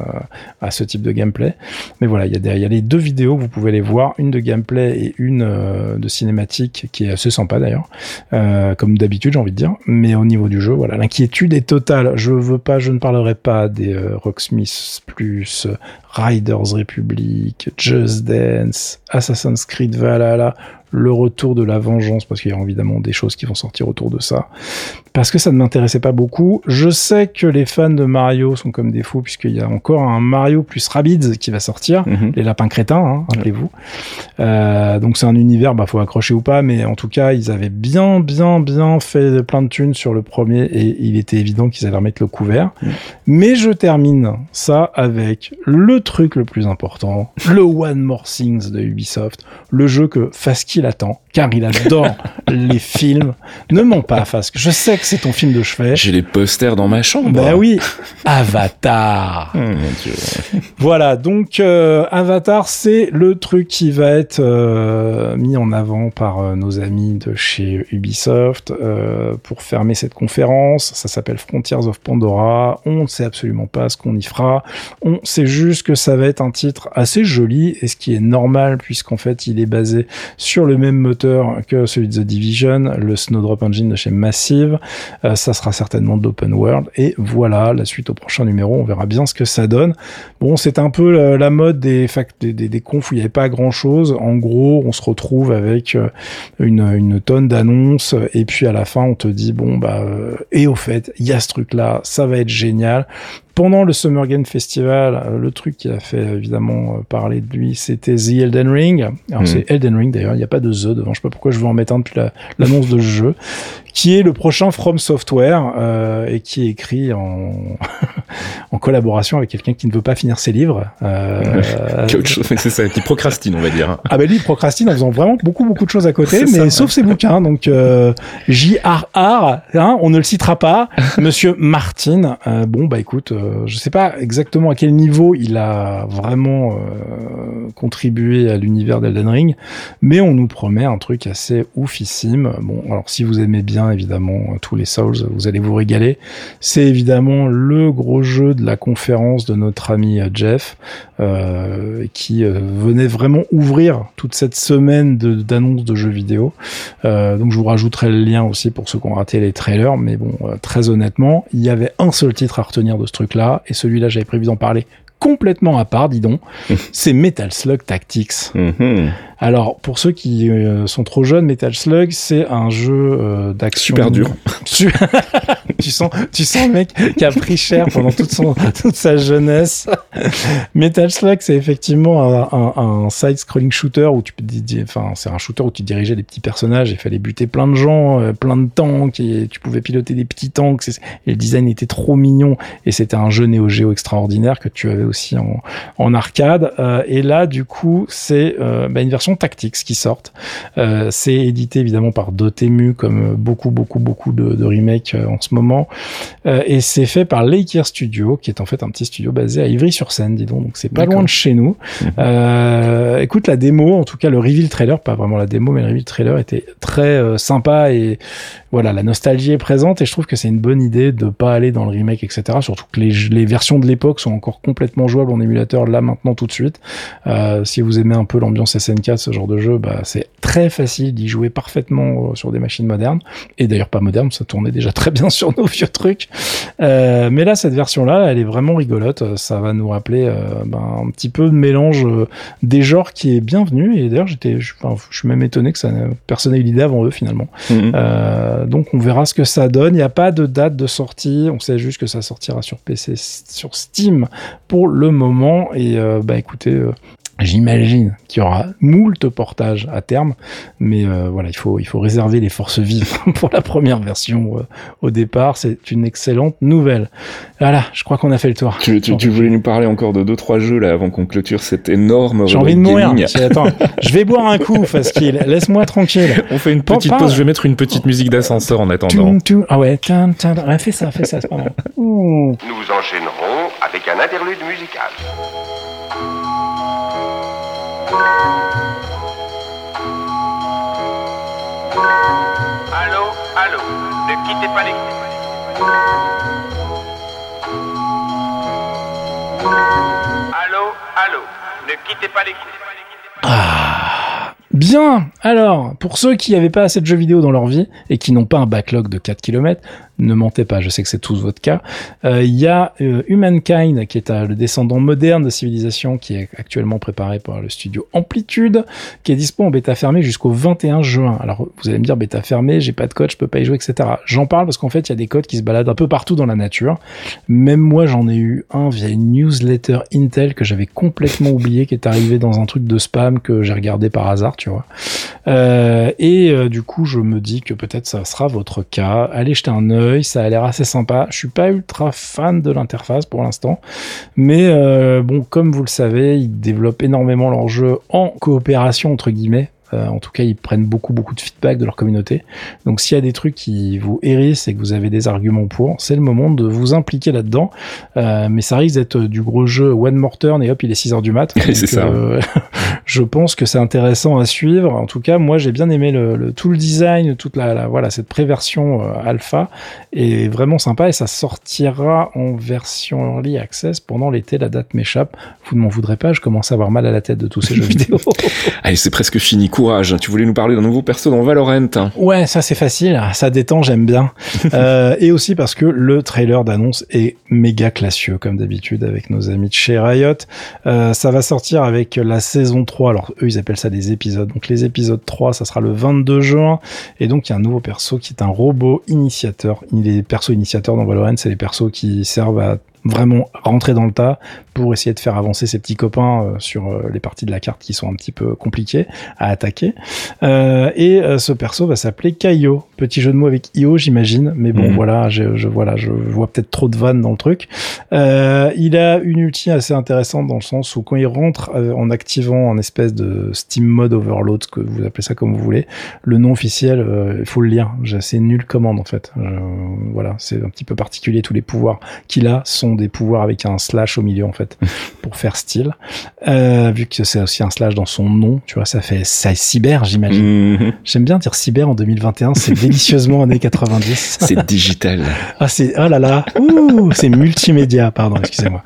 à ce type de gameplay. Mais voilà il y, a il y a les deux vidéos vous pouvez les voir une de gameplay et une euh, de cinématique qui est assez sympa d'ailleurs comme d'habitude j'ai envie de dire. Mais au niveau du jeu voilà l'inquiétude l'inquiétude est totale. Je veux pas, je ne parlerai pas des euh, Rocksmith plus, Riders Republic, Just Dance, Assassin's Creed Valhalla, le retour de la vengeance, parce qu'il y a évidemment des choses qui vont sortir autour de ça, parce que ça ne m'intéressait pas beaucoup. Je sais que les fans de Mario sont comme des fous, puisqu'il y a encore un Mario plus Rabbids qui va sortir, mhm. les lapins crétins, hein, rappelez-vous. Euh, donc c'est un univers, bah faut accrocher ou pas, mais en tout cas, ils avaient bien, bien, bien fait plein de thunes sur le premier, et il était évident qu'ils allaient remettre le couvert. Mais je termine ça avec le truc le plus important, le One More Things de Ubisoft, le jeu que Faski attend, car il adore (laughs) les films. Ne mens pas, Fask. Je sais que c'est ton film de chevet. J'ai les posters dans ma chambre. Bah oui. Avatar. (laughs) Oh, voilà. Donc, euh, Avatar, c'est le truc qui va être euh, mis en avant par euh, nos amis de chez Ubisoft pour fermer cette conférence. Ça s'appelle Frontiers of Pandora. On ne sait absolument pas ce qu'on y fera. On sait juste que ça va être un titre assez joli et ce qui est normal puisqu'en fait il est basé sur le même moteur que celui de The Division, le Snowdrop Engine de chez Massive. Euh, ça sera certainement d'open world et voilà la suite au prochain numéro. On verra bien ce que ça donne. Bon, c'est un peu la, mode des, des, des, confs où il n'y avait pas grand chose. En gros, on se retrouve avec euh, une, une tonne d'annonces et puis à la fin on te dit bon bah euh, et au fait il y a ce truc là, ça va être génial pendant le Summer Game Festival, euh, le truc qui a fait évidemment euh, parler de lui, c'était The Elden Ring. Alors mhm. c'est Elden Ring d'ailleurs, il n'y a pas de The devant, je sais pas pourquoi je veux en mettre un depuis l'annonce de ce jeu, qui est le prochain From Software euh, et qui est écrit en, (laughs) en collaboration avec quelqu'un qui ne veut pas finir ses livres. Euh, (laughs) c'est ça, qui procrastine on va dire. Ah ben lui il procrastine en faisant vraiment beaucoup beaucoup de choses à côté, mais sauf ses bouquins. Donc euh, J.R.R. Hein, on ne le citera pas, (laughs) Monsieur Martin. Euh, bon bah écoute je sais pas exactement à quel niveau il a vraiment contribué à l'univers d'Elden Ring, mais on nous promet un truc assez oufissime. Bon, alors si vous aimez bien évidemment tous les Souls, vous allez vous régaler. C'est évidemment le gros jeu de la conférence de notre ami Jeff, euh, qui venait vraiment ouvrir toute cette semaine d'annonces de, jeux vidéo. donc je vous rajouterai le lien aussi pour ceux qui ont raté les trailers, mais bon, très honnêtement, il y avait un seul titre à retenir de ce truc là et celui-là j'avais prévu d'en parler complètement à part, dis donc, (laughs) c'est Metal Slug Tactics. Mhm. Alors, pour ceux qui euh, sont trop jeunes, Metal Slug, c'est un jeu euh, d'action. Super dur. (laughs) tu sens, tu sens le mec qui a pris cher pendant toute, son, toute sa jeunesse. Metal Slug, c'est effectivement un, un, side-scrolling shooter où tu peux, enfin, c'est un shooter où tu dirigeais des petits personnages et il fallait buter plein de gens, euh, plein de tanks et tu pouvais piloter des petits tanks et, le design était trop mignon et c'était un jeu Neo Geo extraordinaire que tu avais aussi en, en arcade. et là, du coup, c'est bah, une version versions Tactics qui sortent. c'est édité évidemment par Dotemu, comme beaucoup, beaucoup, beaucoup de, de remakes en ce moment. et c'est fait par Lakeir Studio, qui est en fait un petit studio basé à Ivry-sur-Seine, dis donc. Donc c'est pas loin de chez nous. Mhm. écoute, la démo, en tout cas le reveal trailer, pas vraiment la démo, mais le reveal trailer était très sympa et voilà, la nostalgie est présente et je trouve que c'est une bonne idée de pas aller dans le remake, etc. Surtout que les, les versions de l'époque sont encore complètement jouables en émulateur là maintenant tout de suite. Euh, si vous aimez un peu l'ambiance SNK, ce genre de jeu, bah, c'est très facile d'y jouer parfaitement euh, sur des machines modernes. Et d'ailleurs pas modernes, ça tournait déjà très bien (laughs) sur nos vieux trucs. Euh, mais là, cette version-là, elle est vraiment rigolote. Ça va nous rappeler euh, ben, un petit peu de mélange des genres qui est bienvenu. Et d'ailleurs, j'étais, je, enfin, je suis même étonné que ça, personne n'ait eu l'idée avant eux finalement. Mhm. donc on verra ce que ça donne. Il n'y a pas de date de sortie. On sait juste que ça sortira sur PC, sur Steam pour le moment. Et euh, bah écoutez, euh, J'imagine qu'il y aura moult portages à terme, mais euh, voilà, il faut il faut réserver les forces vives (laughs) pour la première version au départ. C'est une excellente nouvelle. Voilà, je crois qu'on a fait le tour. Tu, tu, voulais nous parler encore de deux trois jeux là avant qu'on clôture cette énorme. J'ai envie de mourir. Attends, je vais boire un coup, qu'il Laisse-moi tranquille. (laughs) On fait une petite pause. Je vais mettre une petite musique d'ascenseur en attendant. Ah ouais, fais ça, fais ça, c'est pas mal. Nous enchaînerons avec un interlude musical. Allô, allô, ne quittez pas l'écoute. Allô, allô, ne quittez pas l'écoute. Ah, bien. Alors, pour ceux qui n'avaient pas assez de jeux vidéo dans leur vie et qui n'ont pas un backlog de 4 km, ne mentez pas, je sais que c'est tous votre cas. Euh, il y a euh, Humankind, qui est le descendant moderne de civilisation, qui est actuellement préparé par le studio Amplitude, qui est dispo en bêta fermée jusqu'au 21 juin. Alors, vous allez me dire, bêta fermée, j'ai pas de code, je peux pas y jouer, etc. J'en parle parce qu'en fait, il y a des codes qui se baladent un peu partout dans la nature. Même moi, j'en ai eu un via une newsletter Intel que j'avais complètement (laughs) oublié, qui est arrivé dans un truc de spam que j'ai regardé par hasard, tu vois. Euh, et du coup, je me dis que peut-être ça sera votre cas. Allez jeter un œil ça a l'air assez sympa. Je suis pas ultra fan de l'interface pour l'instant, mais euh, bon, comme vous le savez, ils développent énormément leur jeu en coopération entre guillemets euh, en tout cas, ils prennent beaucoup beaucoup de feedback de leur communauté. Donc, s'il y a des trucs qui vous hérissent et que vous avez des arguments pour, c'est le moment de vous impliquer là-dedans. Euh, mais ça risque d'être du gros jeu one more turn et hop, il est 6 heures du mat. (laughs) c'est ça. Euh, (laughs) je pense que c'est intéressant à suivre. En tout cas, moi, j'ai bien aimé le, tout le design, toute la, voilà cette préversion alpha est vraiment sympa et ça sortira en version early access pendant l'été. La date m'échappe. Vous ne m'en voudrez pas. Je commence à avoir mal à la tête de tous ces jeux (laughs) vidéo. Allez, c'est presque fini courage. Tu voulais nous parler d'un nouveau perso dans Valorant. Ouais, ça c'est facile, ça détend, j'aime bien. (laughs) euh, et aussi parce que le trailer d'annonce est méga classieux comme d'habitude avec nos amis de chez Riot. Euh, ça va sortir avec la saison 3. Alors eux ils appellent ça des épisodes. Donc les épisodes 3, ça sera le 22 juin. Et donc il y a un nouveau perso qui est un robot initiateur. Les persos initiateurs dans Valorant, c'est les persos qui servent à vraiment rentrer dans le tas pour essayer de faire avancer ses petits copains euh, sur euh, les parties de la carte qui sont un petit peu compliquées à attaquer. Euh, et ce perso va s'appeler Kaio. Petit jeu de mots avec Io, j'imagine. Mais bon, mhm. voilà, je, je, voilà, je vois peut-être trop de vannes dans le truc. il a une ulti assez intéressante dans le sens où quand il rentre en activant un espèce de Steam Mode Overload, que vous appelez ça comme vous voulez, le nom officiel, il faut le lire. C'est nulle commande en fait. voilà, c'est un petit peu particulier. Tous les pouvoirs qu'il a sont des pouvoirs avec un slash au milieu en fait (laughs) pour faire style. Euh, vu que c'est aussi un slash dans son nom, tu vois, ça fait ça cyber, j'imagine. Mhm. J'aime bien dire cyber en 2021, c'est (laughs) délicieusement années 90. c'est digital. (laughs) ah c'est oh là là, c'est multimédia, pardon, excusez-moi.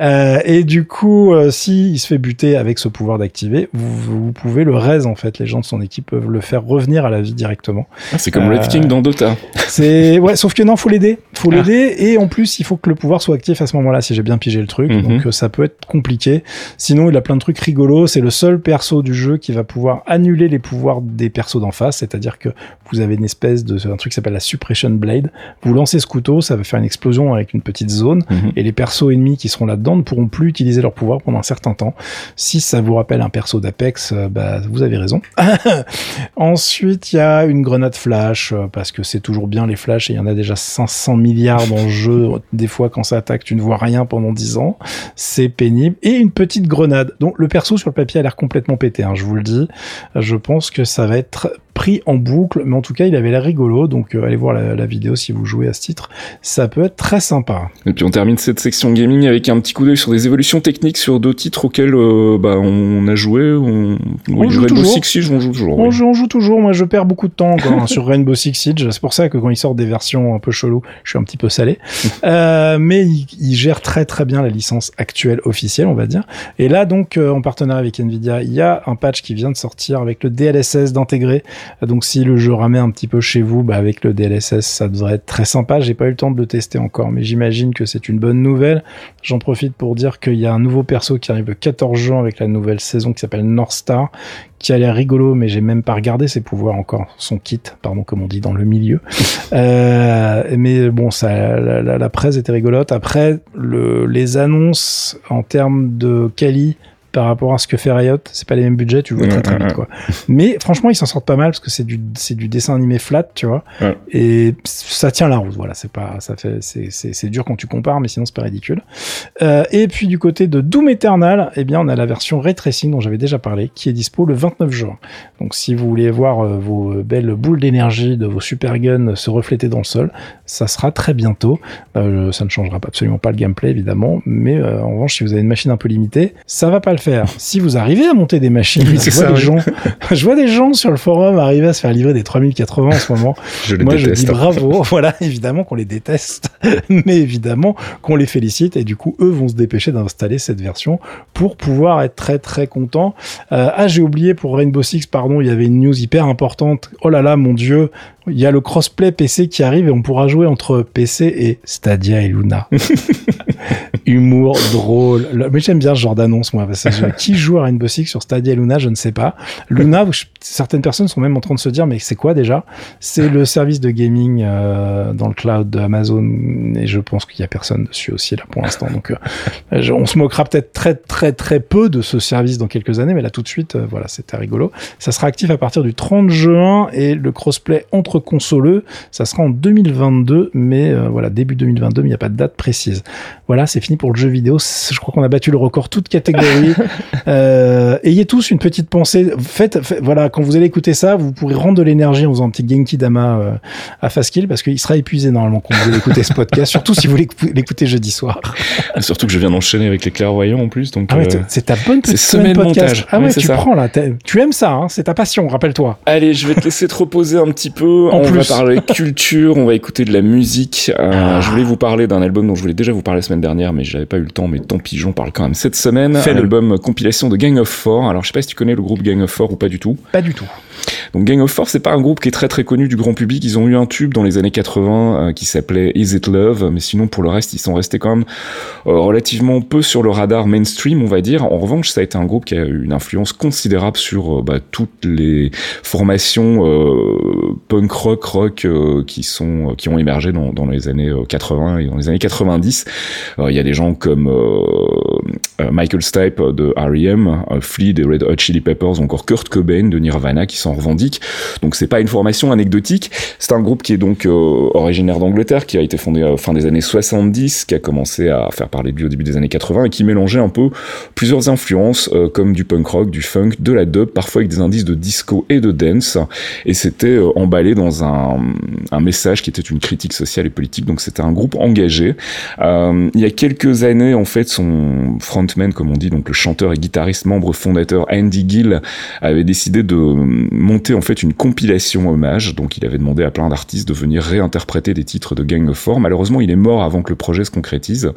Euh, et du coup, euh, si il se fait buter avec ce pouvoir d'activer, vous, vous, pouvez le raise en fait. Les gens de son équipe peuvent le faire revenir à la vie directement. Ah, c'est comme Red King dans Dota. C'est ouais, sauf que non, faut l'aider, faut ah. l'aider et en plus il faut que le pouvoir soit actif à ce moment-là si j'ai bien pigé le truc. Mhm. Donc euh, ça peut être compliqué. Sinon, il a plein de trucs rigolos. C'est le seul perso du jeu qui va pouvoir annuler les pouvoirs des persos d'en face. C'est-à-dire que vous avez une espèce de un truc qui s'appelle la suppression blade. Vous lancez ce couteau, ça va faire une explosion avec une petite zone. Mhm. et les persos ennemis qui seront là-dedans ne pourront plus utiliser leur pouvoir pendant un certain temps. Si ça vous rappelle un perso d'Apex, euh, bah, vous avez raison. (laughs) Ensuite, il y a une grenade flash, euh, parce que c'est toujours bien les flashs, et il y en a déjà 500 milliards dans le jeu. Des fois, quand ça attaque, tu ne vois rien pendant 10 ans. C'est pénible. Et une petite grenade. Donc, le perso sur le papier a l'air complètement pété, hein, je vous le dis. Je pense que ça va être pris en boucle, mais en tout cas, il avait l'air rigolo, donc euh, allez voir la, vidéo si vous jouez à ce titre. Ça peut être très sympa. Et puis on termine cette section gaming avec un petit coup d'œil sur des évolutions techniques sur deux titres auxquels euh, bah, on a joué. On, on joue toujours. Six Siege, on joue toujours. On, joue, toujours. Moi, je perds beaucoup de temps encore hein, (laughs) sur Rainbow Six Siege. C'est pour ça que quand il sort des versions un peu chelou, je suis un petit peu salé. (laughs) euh, mais il, il, gère très très bien la licence actuelle officielle, on va dire. Et là, donc, en partenariat avec Nvidia, il y a un patch qui vient de sortir avec le DLSS d'intégrer donc si le jeu ramait un petit peu chez vous, bah avec le DLSS, ça devrait être très sympa. J'ai pas eu le temps de le tester encore, mais j'imagine que c'est une bonne nouvelle. J'en profite pour dire qu'il y a un nouveau perso qui arrive le 14 juin avec la nouvelle saison qui s'appelle North Star, qui a l'air rigolo, mais j'ai même pas regardé ses pouvoirs encore, son kit, pardon, comme on dit dans le milieu. (laughs) euh, mais bon, ça, la, la, presse était rigolote. Après, le, les annonces en termes de quali par rapport à ce que fait Riot. C'est pas les mêmes budgets, tu vois très très vite quoi. Mais franchement, ils s'en sortent pas mal parce que c'est du c'est du dessin animé flat, tu vois. Et ça tient la route. Voilà, c'est pas ça fait c'est c'est dur quand tu compares, mais sinon c'est pas ridicule. Euh, et puis du côté de Doom Eternal, eh bien on a la version ray tracing dont j'avais déjà parlé, qui est dispo le 29 juin. Donc si vous voulez voir euh, vos belles boules d'énergie de vos super guns se refléter dans le sol, ça sera très bientôt. Euh, ça ne changera absolument pas le gameplay évidemment, mais euh, en revanche si vous avez une machine un peu limitée, ça va pas le faire. Si vous arrivez à monter des machines, je, vois des gens, (laughs) je vois des gens sur le forum arriver à se faire livrer des 3080 en ce moment. (laughs) je Moi, je dis bravo. (laughs) voilà, évidemment qu'on les déteste, mais évidemment qu'on les félicite et du coup, eux vont se dépêcher d'installer cette version pour pouvoir être très très contents. Euh, ah, j'ai oublié pour Rainbow Six, pardon, il y avait une news hyper importante. Oh là là, mon dieu, il y a le crossplay PC qui arrive et on pourra jouer entre PC et Stadia et Luna. (laughs) Humour, drôle. Mais j'aime bien ce genre d'annonce, moi. Parce que qui joue à Rainbow Six sur Stadia et Luna, je ne sais pas. Luna, certaines personnes sont même en train de se dire, mais c'est quoi déjà? C'est le service de gaming euh, dans le cloud d'Amazon et je pense qu'il y a personne dessus aussi là pour l'instant. Donc, euh, on se moquera peut-être très très très peu de ce service dans quelques années, mais là tout de suite, euh, voilà, c'était rigolo. Ça sera actif à partir du 30 juin et le crossplay entre consoleux. Ça sera en 2022, mais euh, voilà, début 2022, mais il n'y a pas de date précise. Voilà, c'est fini pour le jeu vidéo. Je crois qu'on a battu le record toute catégorie. (laughs) euh, ayez tous une petite pensée. Faites, voilà, quand vous allez écouter ça, vous pourrez rendre de l'énergie en faisant un petit Genki Dama euh, à Fastkill parce qu'il sera épuisé normalement quand vous allez écouter ce podcast, surtout si vous l'écoutez jeudi soir. surtout que je viens d'enchaîner avec les clairvoyants en plus, donc. Ah ouais, euh, c'est ta bonne petite semaine podcast. montage. Ah ouais, tu prends là. Tu aimes ça, hein, c'est ta passion, rappelle-toi. Allez, je vais te laisser te reposer un petit peu on va parler (laughs) culture, on va écouter de la musique. Euh, ah. Je voulais vous parler d'un album dont je voulais déjà vous parler la semaine dernière, mais j'avais pas eu le temps. Mais tant pis, j'en parle quand même cette semaine. Un album compilation de Gang of Four. Alors je sais pas si tu connais le groupe Gang of Four ou pas du tout. Pas du tout. Donc Gang of Four, c'est pas un groupe qui est très très connu du grand public. Ils ont eu un tube dans les années 80 euh, qui s'appelait Is It Love, mais sinon pour le reste, ils sont restés quand même euh, relativement peu sur le radar mainstream, on va dire. En revanche, ça a été un groupe qui a eu une influence considérable sur bah, toutes les formations punk rock, rock euh, qui sont qui ont émergé dans, dans, les années 80 euh, et dans les années 90. Euh, il y a des gens comme Michael Stipe de R.E.M., Flea des Red Hot Chili Peppers, encore Kurt Cobain de Nirvana qui s'en revendiquent. Donc c'est pas une formation anecdotique. C'est un groupe qui est donc originaire d'Angleterre, qui a été fondé fin des années 70, qui a commencé à faire parler de lui au début des années 80 et qui mélangeait un peu plusieurs influences comme du punk rock, du funk, de la dub, parfois avec des indices de disco et de dance. Et c'était emballé dans un, un, message qui était une critique sociale et politique. Donc c'était un groupe engagé. Euh, il y a quelques années, en fait, son frontman, comme on dit, donc le chanteur et guitariste membre fondateur Andy Gill, avait décidé de monter en fait une compilation hommage. Donc il avait demandé à plein d'artistes de venir réinterpréter des titres de Gang of Four. Malheureusement, il est mort avant que le projet se concrétise.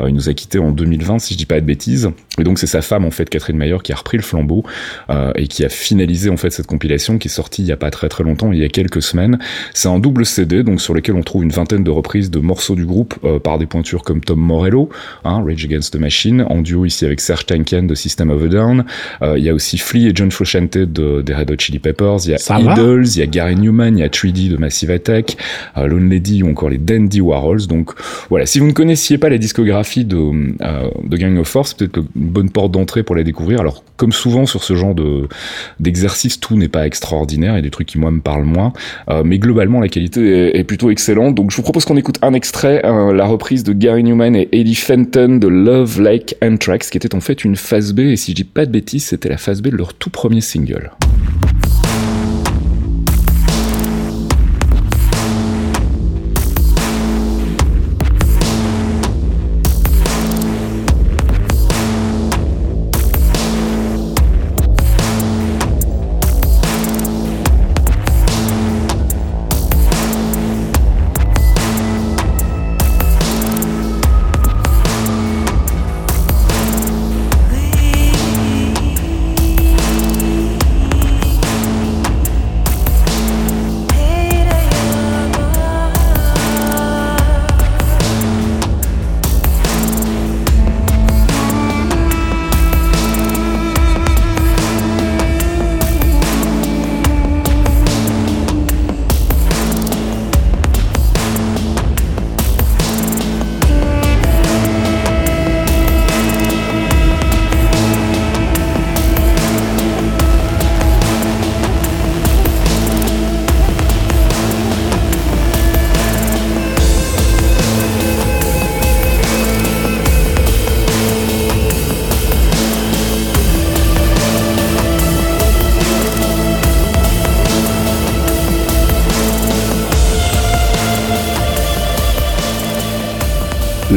Euh, il nous a quitté en 2020, si je dis pas de bêtises. Et donc c'est sa femme, en fait, Catherine Mayer, qui a repris le flambeau euh, et qui a finalisé en fait cette compilation qui est sortie il y a pas très très longtemps, il y a quelques semaines. C'est un double CD, donc sur lequel on trouve une vingtaine de reprises de morceaux du groupe euh, par des pointures comme Tom Morello, hein, Rage Against the Machine, en duo ici avec Serge Tankian de System of a Down. Il y a aussi Flea et John Frusciante de, des Red Hot Chili Peppers. Il y a Idols, il y a Gary Newman, il y a 3D de Massive Attack, Lone Lady ou encore les Dandy Warhols. Donc voilà, si vous ne connaissiez pas la discographie de, de Gang of Four, c'est peut-être une bonne porte d'entrée pour la découvrir. Alors comme souvent sur ce genre de d'exercice, tout n'est pas extraordinaire. Il y a des trucs qui moi me parlent moins, mais globalement la qualité est, plutôt excellente. Donc je vous propose qu'on écoute un extrait, la reprise de Gary Newman et Eddie Fenton de Love Like Anthrax, qui était en fait une phase B, et si je dis pas de bêtises, c'était la phase B de leur tout premier single.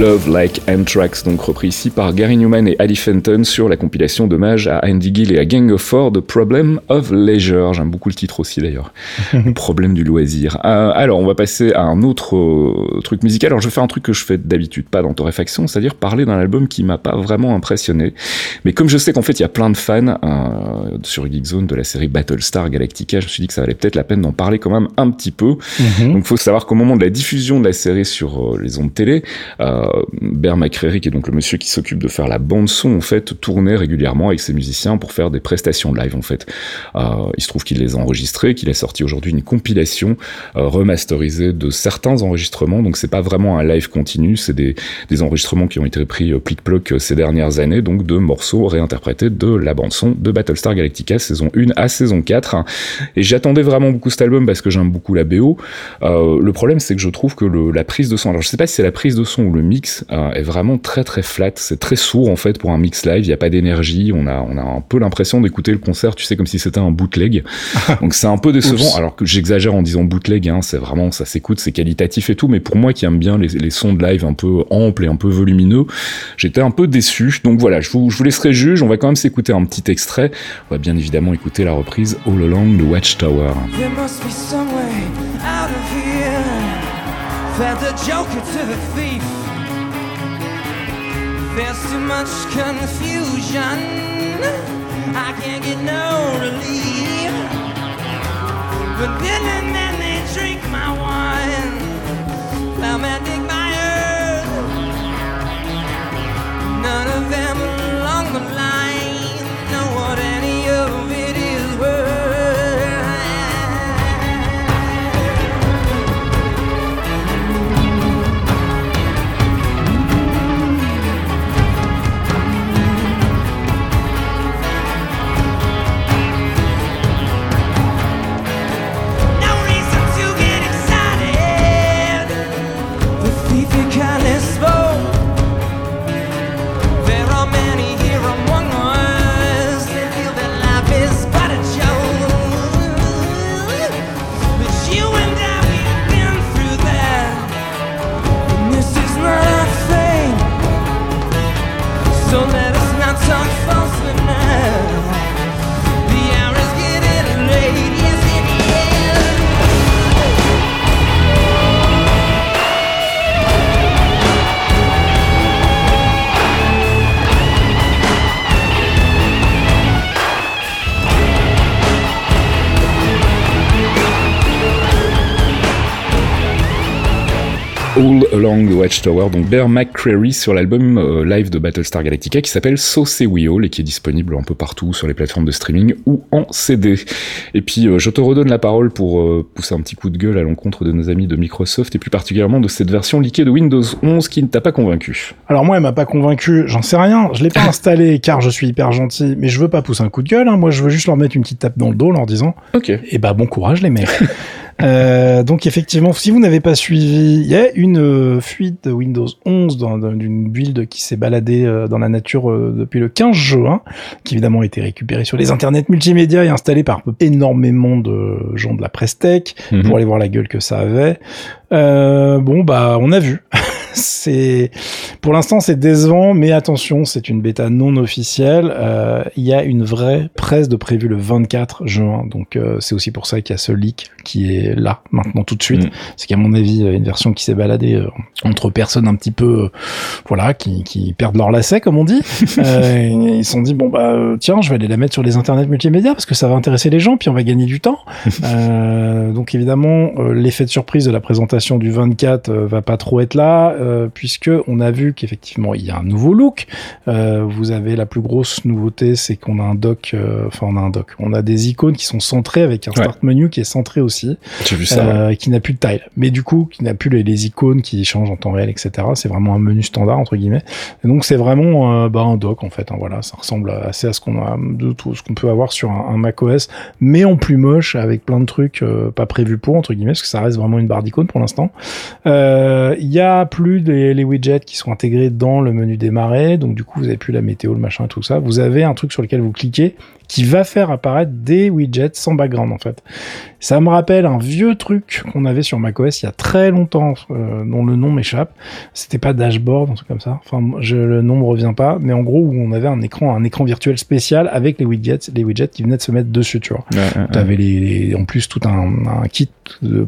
Love Like Anthrax, donc repris ici par Gary Newman et Ali Fenton sur la compilation d'hommage à Andy Gill et à Gang of Four de Problem of Leisure. J'aime beaucoup le titre aussi d'ailleurs. (laughs) Problème du loisir. Euh, alors, on va passer à un autre euh, truc musical. Alors, je faire un truc que je fais d'habitude pas dans Torréfaction, c'est-à-dire parler d'un album qui m'a pas vraiment impressionné. Mais comme je sais qu'en fait, il y a plein de fans euh, sur Geekzone de la série Battlestar Galactica, je me suis dit que ça valait peut-être la peine d'en parler quand même un petit peu. Mhm. Donc, faut savoir qu'au moment de la diffusion de la série sur les ondes télé, euh, Bear McCreary, qui est donc le monsieur qui s'occupe de faire la bande son, en fait, tournait régulièrement avec ses musiciens pour faire des prestations live, en fait. Euh, il se trouve qu'il les a enregistrés, qu'il a sorti aujourd'hui une compilation euh, remasterisée de certains enregistrements. Donc c'est pas vraiment un live continu, c'est des, enregistrements qui ont été pris euh, plic-ploc ces dernières années, donc de morceaux réinterprétés de la bande son de Battlestar Galactica saison 1 à saison 4. Et j'attendais vraiment beaucoup cet album parce que j'aime beaucoup la BO. le problème c'est que je trouve que la prise de son, alors je sais pas si c'est la prise de son ou le mix, euh, est vraiment très très flat. C'est très sourd en fait pour un mix live. Il n'y a pas d'énergie. On a, on a un peu l'impression d'écouter le concert, tu sais, comme si c'était un bootleg. (laughs) Donc c'est un peu décevant. alors que j'exagère en disant bootleg, hein, c'est vraiment, ça s'écoute, c'est qualitatif et tout. Mais pour moi qui aime bien les, les, sons de live un peu amples et un peu volumineux, j'étais un peu déçu. Donc voilà, je vous, je vous laisserai juge. On va quand même s'écouter un petit extrait. On va bien évidemment écouter la reprise All Along the Watchtower. There's too much confusion. I can't get no relief. But then and then they drink my wine. Plowman man dig my earth. None of them tough. Along the Watchtower, donc Bear McCreary sur l'album euh, live de Battlestar Galactica qui s'appelle So Say We All et qui est disponible un peu partout sur les plateformes de streaming ou en CD. Et puis euh, je te redonne la parole pour euh, pousser un petit coup de gueule à l'encontre de nos amis de Microsoft et plus particulièrement de cette version leakée de Windows 11 qui ne t'a pas convaincu. Alors moi elle m'a pas convaincu, j'en sais rien, je l'ai pas (laughs) installé car je suis hyper gentil, mais je veux pas pousser un coup de gueule, hein. moi je veux juste leur mettre une petite tape dans le dos en leur disant Ok. Et eh bah bon courage les mecs. (laughs) Euh, donc effectivement, si vous n'avez pas suivi, il y a une euh, fuite de Windows 11 d'une build qui s'est baladée euh, dans la nature depuis le 15 juin, qui évidemment a été récupérée sur les internets multimédia et installée par énormément de gens de la presse tech mhm. pour aller voir la gueule que ça avait. bon bah on a vu. (laughs) c'est pour l'instant c'est décevant, mais attention, c'est une bêta non officielle. Euh, il y a une vraie presse de prévu le 24 juin, donc euh, c'est aussi pour ça qu'il y a ce leak qui est là maintenant tout de suite. Mm. C'est qu'à mon avis une version qui s'est baladée euh, entre personnes un petit peu, voilà, qui, qui perdent leur lacet comme on dit. (laughs) ils se sont dit bon bah tiens, je vais aller la mettre sur les internets multimédia parce que ça va intéresser les gens, puis on va gagner du temps. (laughs) donc évidemment l'effet de surprise de la présentation du 24 va pas trop être là euh, puisque on a vu qu'effectivement il y a un nouveau look. Euh, vous avez la plus grosse nouveauté, c'est qu'on a un dock, euh, enfin on a un dock, on a des icônes qui sont centrées avec un start menu qui est centré aussi, vu ça, qui n'a plus de taille, mais du coup qui n'a plus les, icônes qui changent en temps réel, etc. C'est vraiment un menu standard entre guillemets. Et donc c'est vraiment bah, un dock en fait. Hein, voilà, ça ressemble assez à ce qu'on a de tout ce qu'on peut avoir sur un, un Mac OS, mais en plus moche avec plein de trucs pas prévus pour entre guillemets, parce que ça reste vraiment une barre d'icônes pour l'instant. Il y a plus les, widgets qui sont intégrés dans le menu démarrer. Donc du coup, vous avez plus la météo, le machin, tout ça. Vous avez un truc sur lequel vous cliquez qui va faire apparaître des widgets sans background en fait. Ça me rappelle un vieux truc qu'on avait sur macOS il y a très longtemps, euh, dont le nom m'échappe. C'était pas dashboard, un truc comme ça. Enfin, je, le nom me revient pas, mais en gros où on avait un écran, un écran virtuel spécial avec les widgets, les widgets qui venaient de se mettre dessus, tu vois. tu avais les, en plus tout un, un kit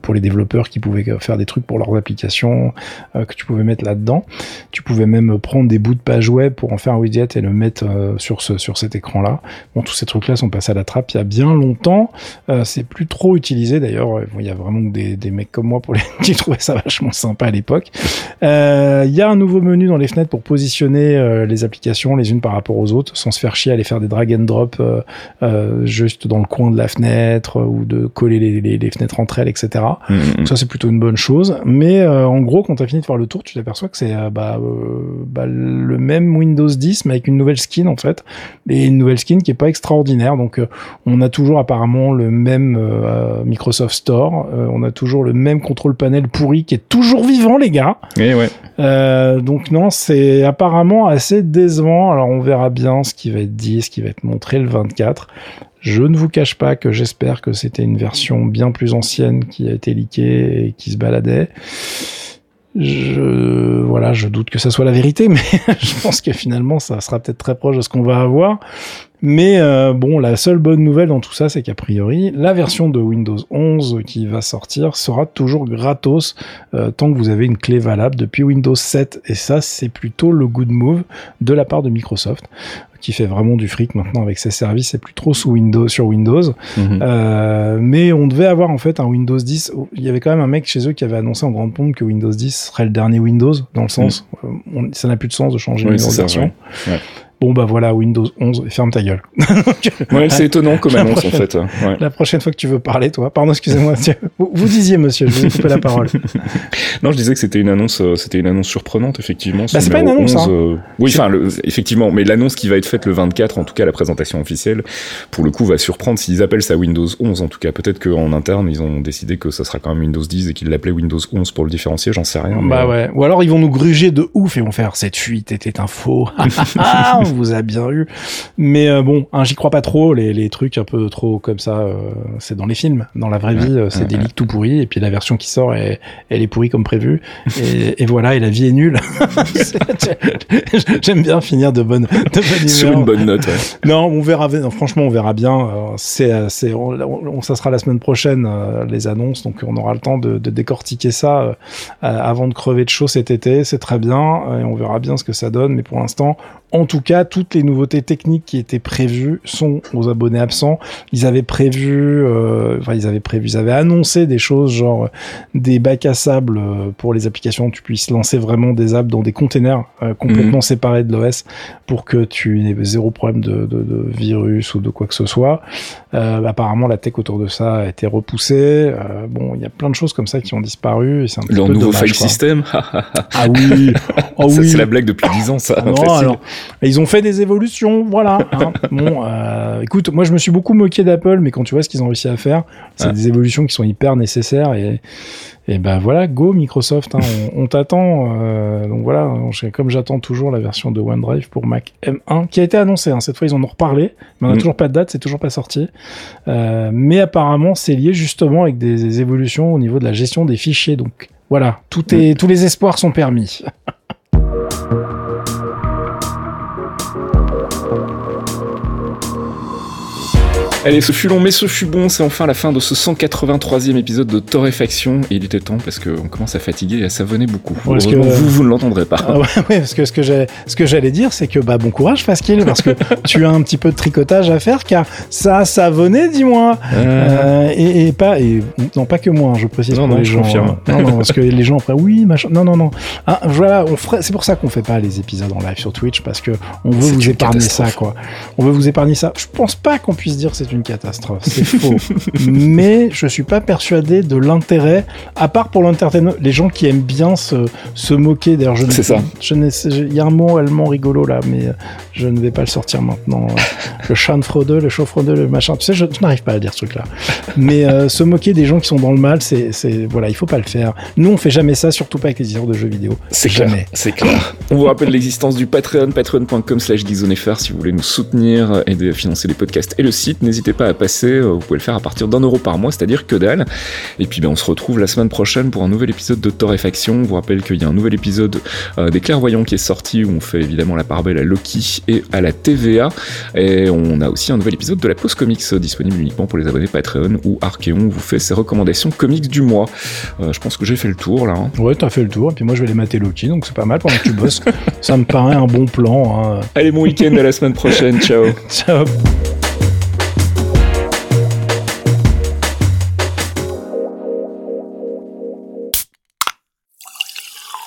pour les développeurs qui pouvaient faire des trucs pour leurs applications euh, que tu pouvais mettre là-dedans. Tu pouvais même prendre des bouts de page web pour en faire un widget et le mettre euh, sur ce sur cet écran-là. Bon, tous ces trucs-là sont passés à la trappe il y a bien longtemps. Euh, c'est plus trop utilisé d'ailleurs. il y a vraiment des, des mecs comme moi pour les (laughs) qui trouvaient ça vachement sympa à l'époque. Euh, il y a un nouveau menu dans les fenêtres pour positionner euh, les applications les unes par rapport aux autres, sans se faire chier à aller faire des drag and drop juste dans le coin de la fenêtre ou de coller les, les, les fenêtres entre elles, etc. Mmh, mmh. Ça c'est plutôt une bonne chose. Mais en gros, quand tu as fini de faire le tour, tu t'aperçois que c'est bah, bah, le même Windows 10 mais avec une nouvelle skin en fait, et une nouvelle skin qui est pas extraordinaire. Donc on a toujours apparemment le même Microsoft Store, on a toujours le même contrôle panel pourri qui est toujours vivant les gars. Et ouais. Euh, donc non, c'est apparemment assez décevant. Alors on verra bien ce qui va être dit, ce qui va être montré le 24. Je ne vous cache pas que j'espère que c'était une version bien plus ancienne qui a été leakée et qui se baladait. Je, voilà, je doute que ça soit la vérité, mais (laughs) je pense que finalement, ça sera peut-être très proche de ce qu'on va avoir. Mais euh, bon, la seule bonne nouvelle dans tout ça, c'est qu'a priori, la version de Windows 11 qui va sortir sera toujours gratos euh, tant que vous avez une clé valable depuis Windows 7. Et ça, c'est plutôt le good move de la part de Microsoft qui fait vraiment du fric maintenant avec ses services, c'est plus trop sous Windows sur Windows. Mhm. Euh, mais on devait avoir en fait un Windows 10. Il y avait quand même un mec chez eux qui avait annoncé en grande pompe que Windows 10 serait le dernier Windows, dans le sens, mhm. ça n'a plus de sens de changer oui, une version. Ouais bon bah voilà Windows 11 ferme ta gueule. (laughs) ouais, c'est étonnant comme annonce en fait. Ouais. La prochaine fois que tu veux parler, toi, pardon, excusez-moi, vous, vous, disiez monsieur, je vais couper la parole. (laughs) non, je disais que c'était une annonce, euh, c'était une annonce surprenante effectivement. Bah, c'est pas une annonce. 11, hein. euh... Oui, enfin effectivement, mais l'annonce qui va être faite le 24, en tout cas la présentation officielle, pour le coup va surprendre s'ils appellent ça Windows 11. En tout cas, peut-être qu'en interne ils ont décidé que ça sera quand même Windows 10 et qu'ils l'appelaient Windows 11 pour le différencier, j'en sais rien. Bah ouais. Ou alors ils vont nous gruger de ouf et vont faire cette fuite était un faux. (laughs) on vous a bien eu. Mais euh, bon, hein, j'y crois pas trop. Les, les, trucs un peu trop comme ça, euh, c'est dans les films. Dans la vraie vie, euh, c'est des leaks tout pourris. Et puis la version qui sort, elle, elle est pourrie comme prévu. Et, et, voilà, et la vie est nulle. (laughs) J'aime bien finir de bonne, de bonne Sur une bonne note. Non, on verra. Non, franchement, on verra bien. C'est, c'est, on, ça sera la semaine prochaine les annonces, donc on aura le temps de, de décortiquer ça avant de crever de chaud cet été. C'est très bien. Et on verra bien ce que ça donne. Mais pour l'instant, En tout cas, toutes les nouveautés techniques qui étaient prévues sont aux abonnés absents. Ils avaient prévu, euh, enfin ils avaient prévu, ils avaient annoncé des choses genre des bacs à sable euh, pour les applications, tu puisses lancer vraiment des apps dans des containers euh, complètement mhm. séparés de l'OS pour que tu n'aies zéro problème de, de, de, virus ou de quoi que ce soit. Euh, apparemment, la tech autour de ça a été repoussée. Euh, bon, il y a plein de choses comme ça qui ont disparu. Et c'est un Leur nouveau file system. ah oui, (laughs) oh, oui. C'est la blague depuis 10 ans, ça. Non, alors, ils ont fait des évolutions, voilà. Hein. (laughs) bon, euh, écoute, moi je me suis beaucoup moqué d'Apple, mais quand tu vois ce qu'ils ont réussi à faire, c'est des évolutions qui sont hyper nécessaires et et ben voilà, go Microsoft, hein, on, t'attend. Euh, donc voilà, comme j'attends toujours la version de OneDrive pour Mac M1 qui a été annoncée. Hein, cette fois ils en ont reparlé, mais on n'a mm. toujours pas de date, c'est toujours pas sorti. Euh, mais apparemment c'est lié justement avec des, évolutions au niveau de la gestion des fichiers. Donc voilà, tout est, mm. tous les espoirs sont permis. (laughs) Allez, ce fut long, mais ce fut bon. C'est enfin la fin de ce 183e épisode de Torréfaction. Et il était temps parce qu'on commence à fatiguer et à savonner beaucoup. que, vous, vous ne l'entendrez pas. Ah ouais, parce que ce que j'allais, ce que j'allais dire, c'est que bah bon courage, Faskill, parce que (laughs) tu as un petit peu de tricotage à faire, car ça a savonné, dis-moi. Euh, et, pas, et non pas que moi, hein, je précise non, non, les gens. Confirme. Euh, non, non, parce que les gens après, oui, machin. Non, non, non. Ah, voilà, c'est pour ça qu'on fait pas les épisodes en live sur Twitch, parce que on veut vous épargner ça, quoi. On veut vous épargner ça. Je pense pas qu'on puisse dire c'est une catastrophe. C'est faux. (laughs) Mais je suis pas persuadé de l'intérêt, à part pour l'entertainment, les gens qui aiment bien se, se moquer. D'ailleurs, je C'est ça. il y a un mot allemand rigolo là, mais je ne vais pas le sortir maintenant. (laughs) le Schanfrode, le Chaufrode, le machin. Tu sais, je, n'arrive pas à dire ce truc-là. Mais euh, se moquer des gens qui sont dans le mal, c'est, c'est, voilà, il faut pas le faire. Nous, on fait jamais ça, surtout pas avec les histoires de jeux vidéo. C'est jamais. C'est clair. (laughs) On vous rappelle l'existence du Patreon, patreon.com slash si vous voulez nous soutenir et financer les podcasts et le site. N'hésitez pas à passer euh, vous pouvez le faire à partir d'un euro par mois, c'est-à-dire que dalle. Et puis ben, on se retrouve la semaine prochaine pour un nouvel épisode de Torréfaction. On vous rappelle qu'il y a un nouvel épisode euh, des Clairvoyants qui est sorti où on fait évidemment la part belle à Loki et à la TVA. Et on a aussi un nouvel épisode de la Pause Comics euh, disponible uniquement pour les abonnés Patreon où Archeon vous fait ses recommandations comics du mois. je pense que j'ai fait le tour là. Hein. Ouais, t'as fait le tour. Et puis moi je vais les mater Loki, donc c'est pas mal pendant que tu bosses. (laughs) Ça me paraît un bon plan. Hein. Allez, bon week-end à la semaine prochaine. Ciao. (laughs) Ciao.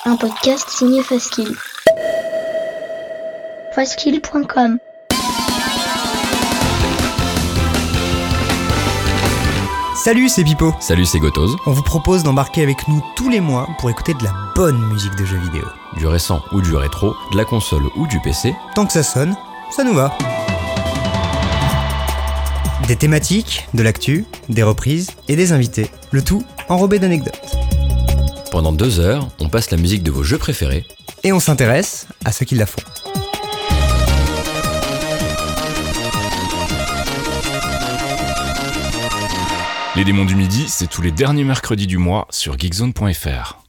Un podcast signé Faskill. Faskill.com Salut, c'est Pipo. Salut, c'est Gotoz. On vous propose d'embarquer avec nous tous les mois pour écouter de la bonne musique de jeux vidéo. Du récent ou du rétro, de la console ou du PC. Tant que ça sonne, ça nous va. Des thématiques, de l'actu, des reprises et des invités. Le tout enrobé d'anecdotes. Pendant deux heures, on passe la musique de vos jeux préférés. Et on s'intéresse à ceux qui la font. Les démons du midi, c'est tous les derniers mercredis du mois sur geekzone.fr.